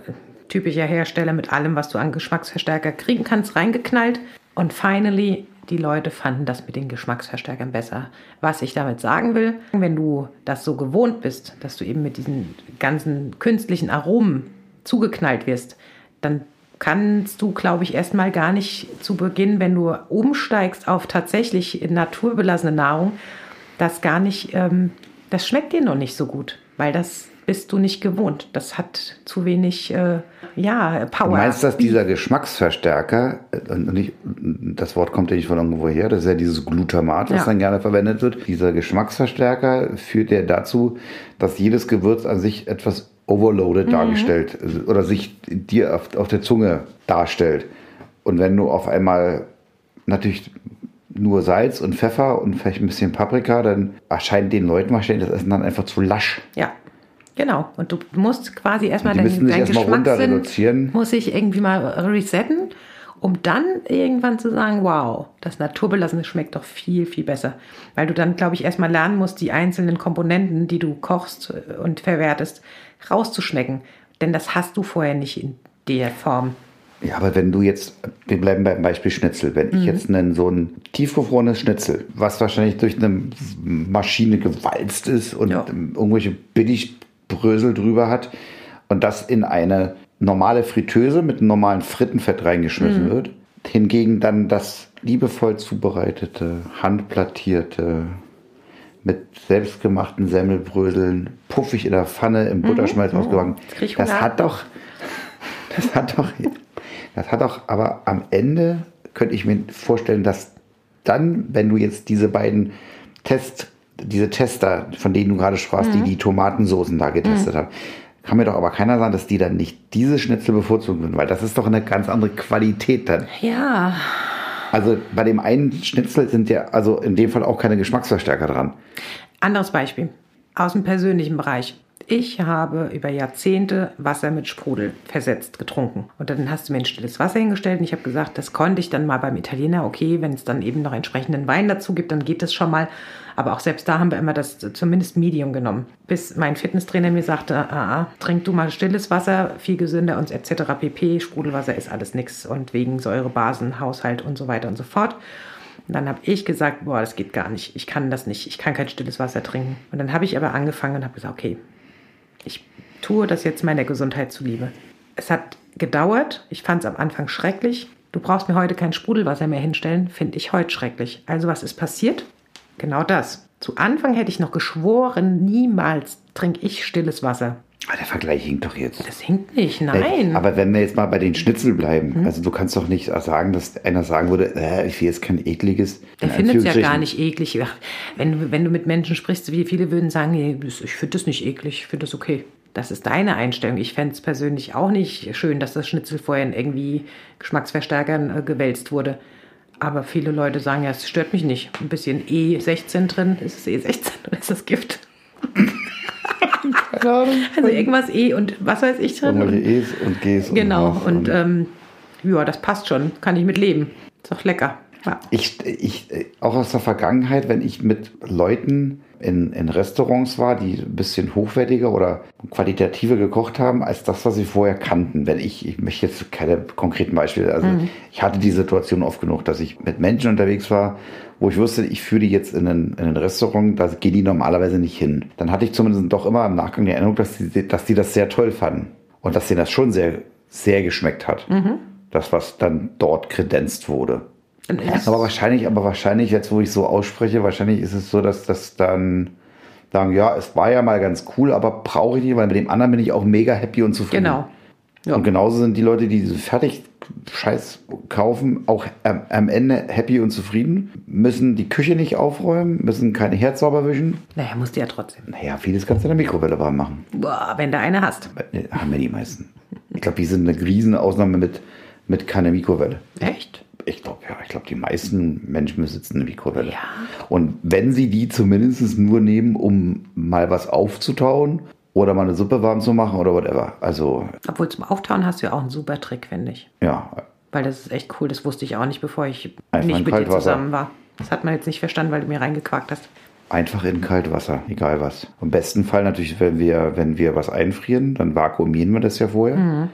typischer Hersteller mit allem, was du an Geschmacksverstärker kriegen kannst, reingeknallt. Und finally, die Leute fanden das mit den Geschmacksverstärkern besser. Was ich damit sagen will, wenn du das so gewohnt bist, dass du eben mit diesen ganzen künstlichen Aromen zugeknallt wirst, dann kannst du, glaube ich, erstmal gar nicht zu Beginn, wenn du umsteigst auf tatsächlich naturbelassene Nahrung, das gar nicht, ähm, das schmeckt dir noch nicht so gut, weil das bist du nicht gewohnt. Das hat zu wenig, äh, ja, Power. Du meinst, dass dieser Geschmacksverstärker, äh, und nicht, das Wort kommt ja nicht von irgendwo her, das ist ja dieses Glutamat, was ja. dann gerne verwendet wird. Dieser Geschmacksverstärker führt ja dazu, dass jedes Gewürz an sich etwas overloaded mhm. dargestellt oder sich dir auf, auf der Zunge darstellt. Und wenn du auf einmal natürlich nur Salz und Pfeffer und vielleicht ein bisschen Paprika, dann erscheint den Leuten wahrscheinlich das Essen dann einfach zu lasch. Ja, genau. Und du musst quasi erstmal deinen, deinen Geschmackssinn muss ich irgendwie mal resetten, um dann irgendwann zu sagen, wow, das Naturbelassene schmeckt doch viel, viel besser. Weil du dann, glaube ich, erstmal lernen musst, die einzelnen Komponenten, die du kochst und verwertest, rauszuschmecken. Denn das hast du vorher nicht in der Form. Ja, aber wenn du jetzt, wir bleiben beim Beispiel Schnitzel, wenn mhm. ich jetzt einen, so ein tiefgefrorenes Schnitzel, was wahrscheinlich durch eine Maschine gewalzt ist und ja. irgendwelche Billigbrösel drüber hat und das in eine normale Fritteuse mit einem normalen Frittenfett reingeschmissen mhm. wird, hingegen dann das liebevoll zubereitete, handplattierte, mit selbstgemachten Semmelbröseln, puffig in der Pfanne im Butterschmalz mhm. ausgebacken. Das, das hat doch, das hat doch, das hat doch, aber am Ende könnte ich mir vorstellen, dass dann, wenn du jetzt diese beiden Test, diese Tester, von denen du gerade sprachst, mhm. die die Tomatensoßen da getestet mhm. haben, kann mir doch aber keiner sagen, dass die dann nicht diese Schnitzel bevorzugen würden, weil das ist doch eine ganz andere Qualität dann. Ja. Also bei dem einen Schnitzel sind ja also in dem Fall auch keine Geschmacksverstärker dran. Anderes Beispiel aus dem persönlichen Bereich. Ich habe über Jahrzehnte Wasser mit Sprudel versetzt getrunken. Und dann hast du mir ein stilles Wasser hingestellt und ich habe gesagt, das konnte ich dann mal beim Italiener. Okay, wenn es dann eben noch entsprechenden Wein dazu gibt, dann geht das schon mal. Aber auch selbst da haben wir immer das zumindest Medium genommen. Bis mein Fitnesstrainer mir sagte, ah, ah, trink du mal stilles Wasser, viel gesünder und etc. pp. Sprudelwasser ist alles nichts und wegen Säurebasen, Haushalt und so weiter und so fort. Und dann habe ich gesagt, boah, das geht gar nicht. Ich kann das nicht. Ich kann kein stilles Wasser trinken. Und dann habe ich aber angefangen und habe gesagt, okay, ich tue das jetzt meiner Gesundheit zuliebe. Es hat gedauert. Ich fand es am Anfang schrecklich. Du brauchst mir heute kein Sprudelwasser mehr hinstellen, finde ich heute schrecklich. Also was ist passiert? Genau das. Zu Anfang hätte ich noch geschworen, niemals trinke ich stilles Wasser. Aber ah, der Vergleich hinkt doch jetzt. Das hinkt nicht, nein. Aber wenn wir jetzt mal bei den Schnitzel bleiben, hm? also du kannst doch nicht sagen, dass einer sagen würde, äh, ich will jetzt kein ekliges. Der findet es ja gar nicht eklig. Wenn, wenn du mit Menschen sprichst, wie viele würden sagen, ich finde das nicht eklig, ich finde das okay. Das ist deine Einstellung. Ich fände es persönlich auch nicht schön, dass das Schnitzel vorher in irgendwie Geschmacksverstärkern äh, gewälzt wurde. Aber viele Leute sagen ja, es stört mich nicht. Ein bisschen E16 drin, ist es E16 oder ist das Gift? Ahnung. Also irgendwas E und was weiß ich drin. Und E's und G's. Genau, und, und ähm, ja, das passt schon. Kann ich mit leben. Ist doch lecker. Ja. Ich, ich, auch aus der Vergangenheit, wenn ich mit Leuten in, in Restaurants war, die ein bisschen hochwertiger oder qualitativer gekocht haben, als das, was sie vorher kannten. Wenn ich, ich möchte jetzt keine konkreten Beispiele, also mhm. ich hatte die Situation oft genug, dass ich mit Menschen unterwegs war, wo ich wusste, ich führe die jetzt in ein, in ein Restaurant, da gehen die normalerweise nicht hin. Dann hatte ich zumindest doch immer im Nachgang die Erinnerung, dass die, dass die das sehr toll fanden. Und dass denen das schon sehr, sehr geschmeckt hat. Mhm. Das, was dann dort kredenzt wurde. Aber wahrscheinlich, aber wahrscheinlich, jetzt wo ich so ausspreche, wahrscheinlich ist es so, dass das dann sagen, ja, es war ja mal ganz cool, aber brauche ich nicht, weil mit dem anderen bin ich auch mega happy und zufrieden. Genau. Ja. Und genauso sind die Leute, die diese fertig Scheiß kaufen, auch am, am, Ende happy und zufrieden, müssen die Küche nicht aufräumen, müssen keine Herz sauber wischen. Naja, musst du ja trotzdem. Naja, vieles kannst du in der Mikrowelle warm machen. Boah, wenn du eine hast. Äh, haben wir die meisten. Ich glaube, die sind eine riesen Ausnahme mit, mit keine Mikrowelle. Echt? Ich glaube, ja, ich glaube, die meisten Menschen besitzen eine Mikrowelle. Ja. Und wenn sie die zumindest nur nehmen, um mal was aufzutauen Oder mal eine Suppe warm zu machen oder whatever. Also, Obwohl zum Auftauen hast du ja auch einen super Trick, finde ich. ja, Weil das ist echt cool. Das wusste ich auch nicht, bevor ich Einfach nicht mit dir zusammen war. Das hat man jetzt nicht verstanden, weil du mir reingequakt hast. einfach in Kaltwasser, egal was. Im besten Fall natürlich, wenn wir, wenn wir was einfrieren, dann vakuumieren wir das ja vorher. Mhm.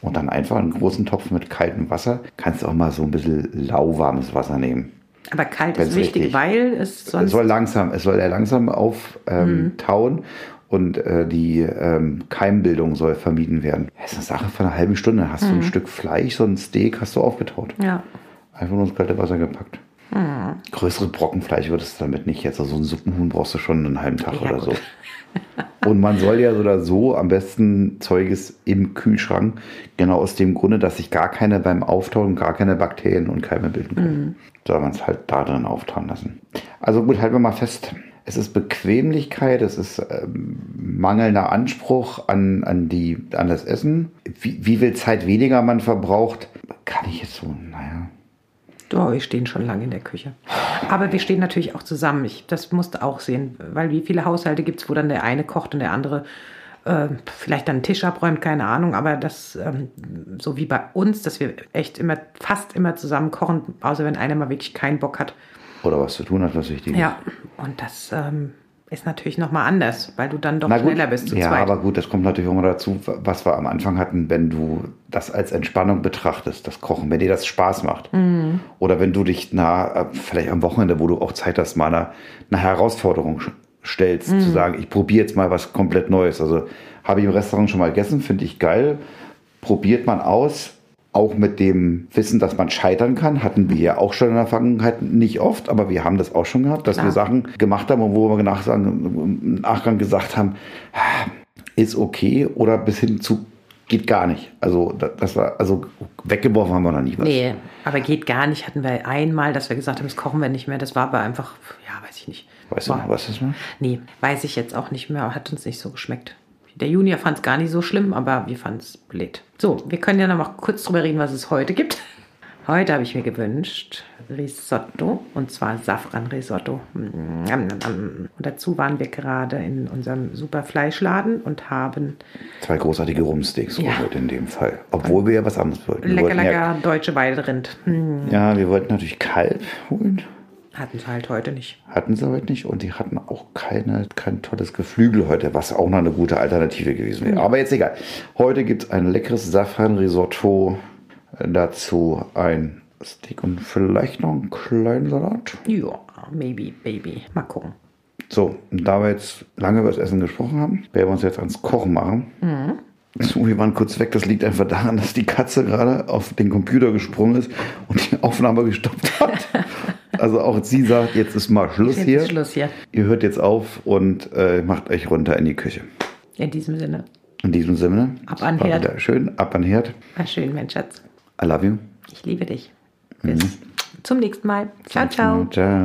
Und dann einfach einen großen Topf mit kaltem Wasser. Kannst du auch mal so ein bisschen lauwarmes Wasser nehmen. Aber kalt ist wichtig, wichtig. weil es Es sonst. soll langsam, es soll ja langsam auftauen ähm, tauen und äh, die ähm, Keimbildung soll vermieden werden. Das ist eine Sache von einer halben Stunde. Hast du ein Stück Fleisch, so ein Steak, hast du aufgetaut. ja. Einfach nur ins kalte Wasser gepackt. Größere Brockenfleisch würdest du damit nicht. Jetzt also so ein Suppenhuhn brauchst du schon einen halben Tag Ja, oder gut. so. Und man soll ja so oder so am besten Zeuges im Kühlschrank, genau aus dem Grunde, dass sich gar keine beim Auftauen, gar keine Bakterien und Keime bilden können. Soll man es halt da drin auftauen lassen. Also gut, halten wir mal fest. Es ist Bequemlichkeit, es ist ähm, mangelnder Anspruch an, an, die, an das Essen. Wie, wie viel Zeit weniger man verbraucht, kann ich jetzt so, naja. Oh, wir stehen schon lange in der Küche. Aber wir stehen natürlich auch zusammen. Ich, das musst du auch sehen, weil wie viele Haushalte gibt es, wo dann der eine kocht und der andere äh, vielleicht dann einen Tisch abräumt, keine Ahnung. Aber das, ähm, so wie bei uns, dass wir echt immer, fast immer zusammen kochen, außer wenn einer mal wirklich keinen Bock hat. Oder was zu tun hat, was wichtig ist. Ja, und das ähm, ist natürlich nochmal anders, weil du dann doch gut, schneller bist zu ja, zweit. aber gut, das kommt natürlich auch mal dazu, was wir am Anfang hatten, wenn du das als Entspannung betrachtest, das Kochen, wenn dir das Spaß macht. Mhm. Oder wenn du dich na, äh, vielleicht am Wochenende, wo du auch Zeit hast, mal einer, einer Herausforderung stellst, Mhm. zu sagen, ich probiere jetzt mal was komplett Neues. Also habe ich im Restaurant schon mal gegessen, finde ich geil. Probiert man aus, auch mit dem Wissen, dass man scheitern kann, hatten wir ja auch schon in der Vergangenheit nicht oft, aber wir haben das auch schon gehabt, dass Klar. wir Sachen gemacht haben, wo wir nach, im Nachgang gesagt haben, "Ah, ist okay oder bis hin zu geht gar nicht. Also da- das war also weggeworfen haben wir noch nie was. Nee, aber geht gar nicht. Hatten wir einmal, dass wir gesagt haben, das kochen wir nicht mehr. Das war aber einfach, ja, weiß ich nicht. Weißt du was das war? Nee, weiß ich jetzt auch nicht mehr. Hat uns nicht so geschmeckt. Der Junior fand es gar nicht so schlimm, aber wir fanden es blöd. So, wir können ja noch mal kurz drüber reden, was es heute gibt. Heute habe ich mir gewünscht Risotto und zwar Safran-Risotto. Und dazu waren wir gerade in unserem super Fleischladen und haben Zwei großartige Rumsteaks Ja. geholt in dem Fall. Obwohl wir ja was anderes wollten. Wir lecker, wollten lecker deutsche Weiderind. Hm, Ja, ja, wir wollten natürlich Kalb holen. Hatten sie halt heute nicht. Hatten sie heute nicht und die hatten auch keine, kein tolles Geflügel heute, was auch noch eine gute Alternative gewesen wäre. Aber jetzt egal. Heute gibt es ein leckeres Safran-Risotto. Dazu ein Steak und vielleicht noch einen kleinen Salat. Ja, maybe, baby. Mal gucken. So, da wir jetzt lange über das Essen gesprochen haben, werden wir uns jetzt ans Kochen machen. So, wir waren kurz weg. Das liegt einfach daran, dass die Katze gerade auf den Computer gesprungen ist und die Aufnahme gestoppt hat. Also auch sie sagt, jetzt ist mal Schluss Jetzt hier. ist Schluss hier. Ihr hört jetzt auf und äh, macht euch runter in die Küche. In diesem Sinne. In diesem Sinne. Ab an Herd. Schön, ab an Herd. War schön, mein Schatz. I love you. Ich liebe dich. Bis zum nächsten Mal. Ciao, ciao. Ciao.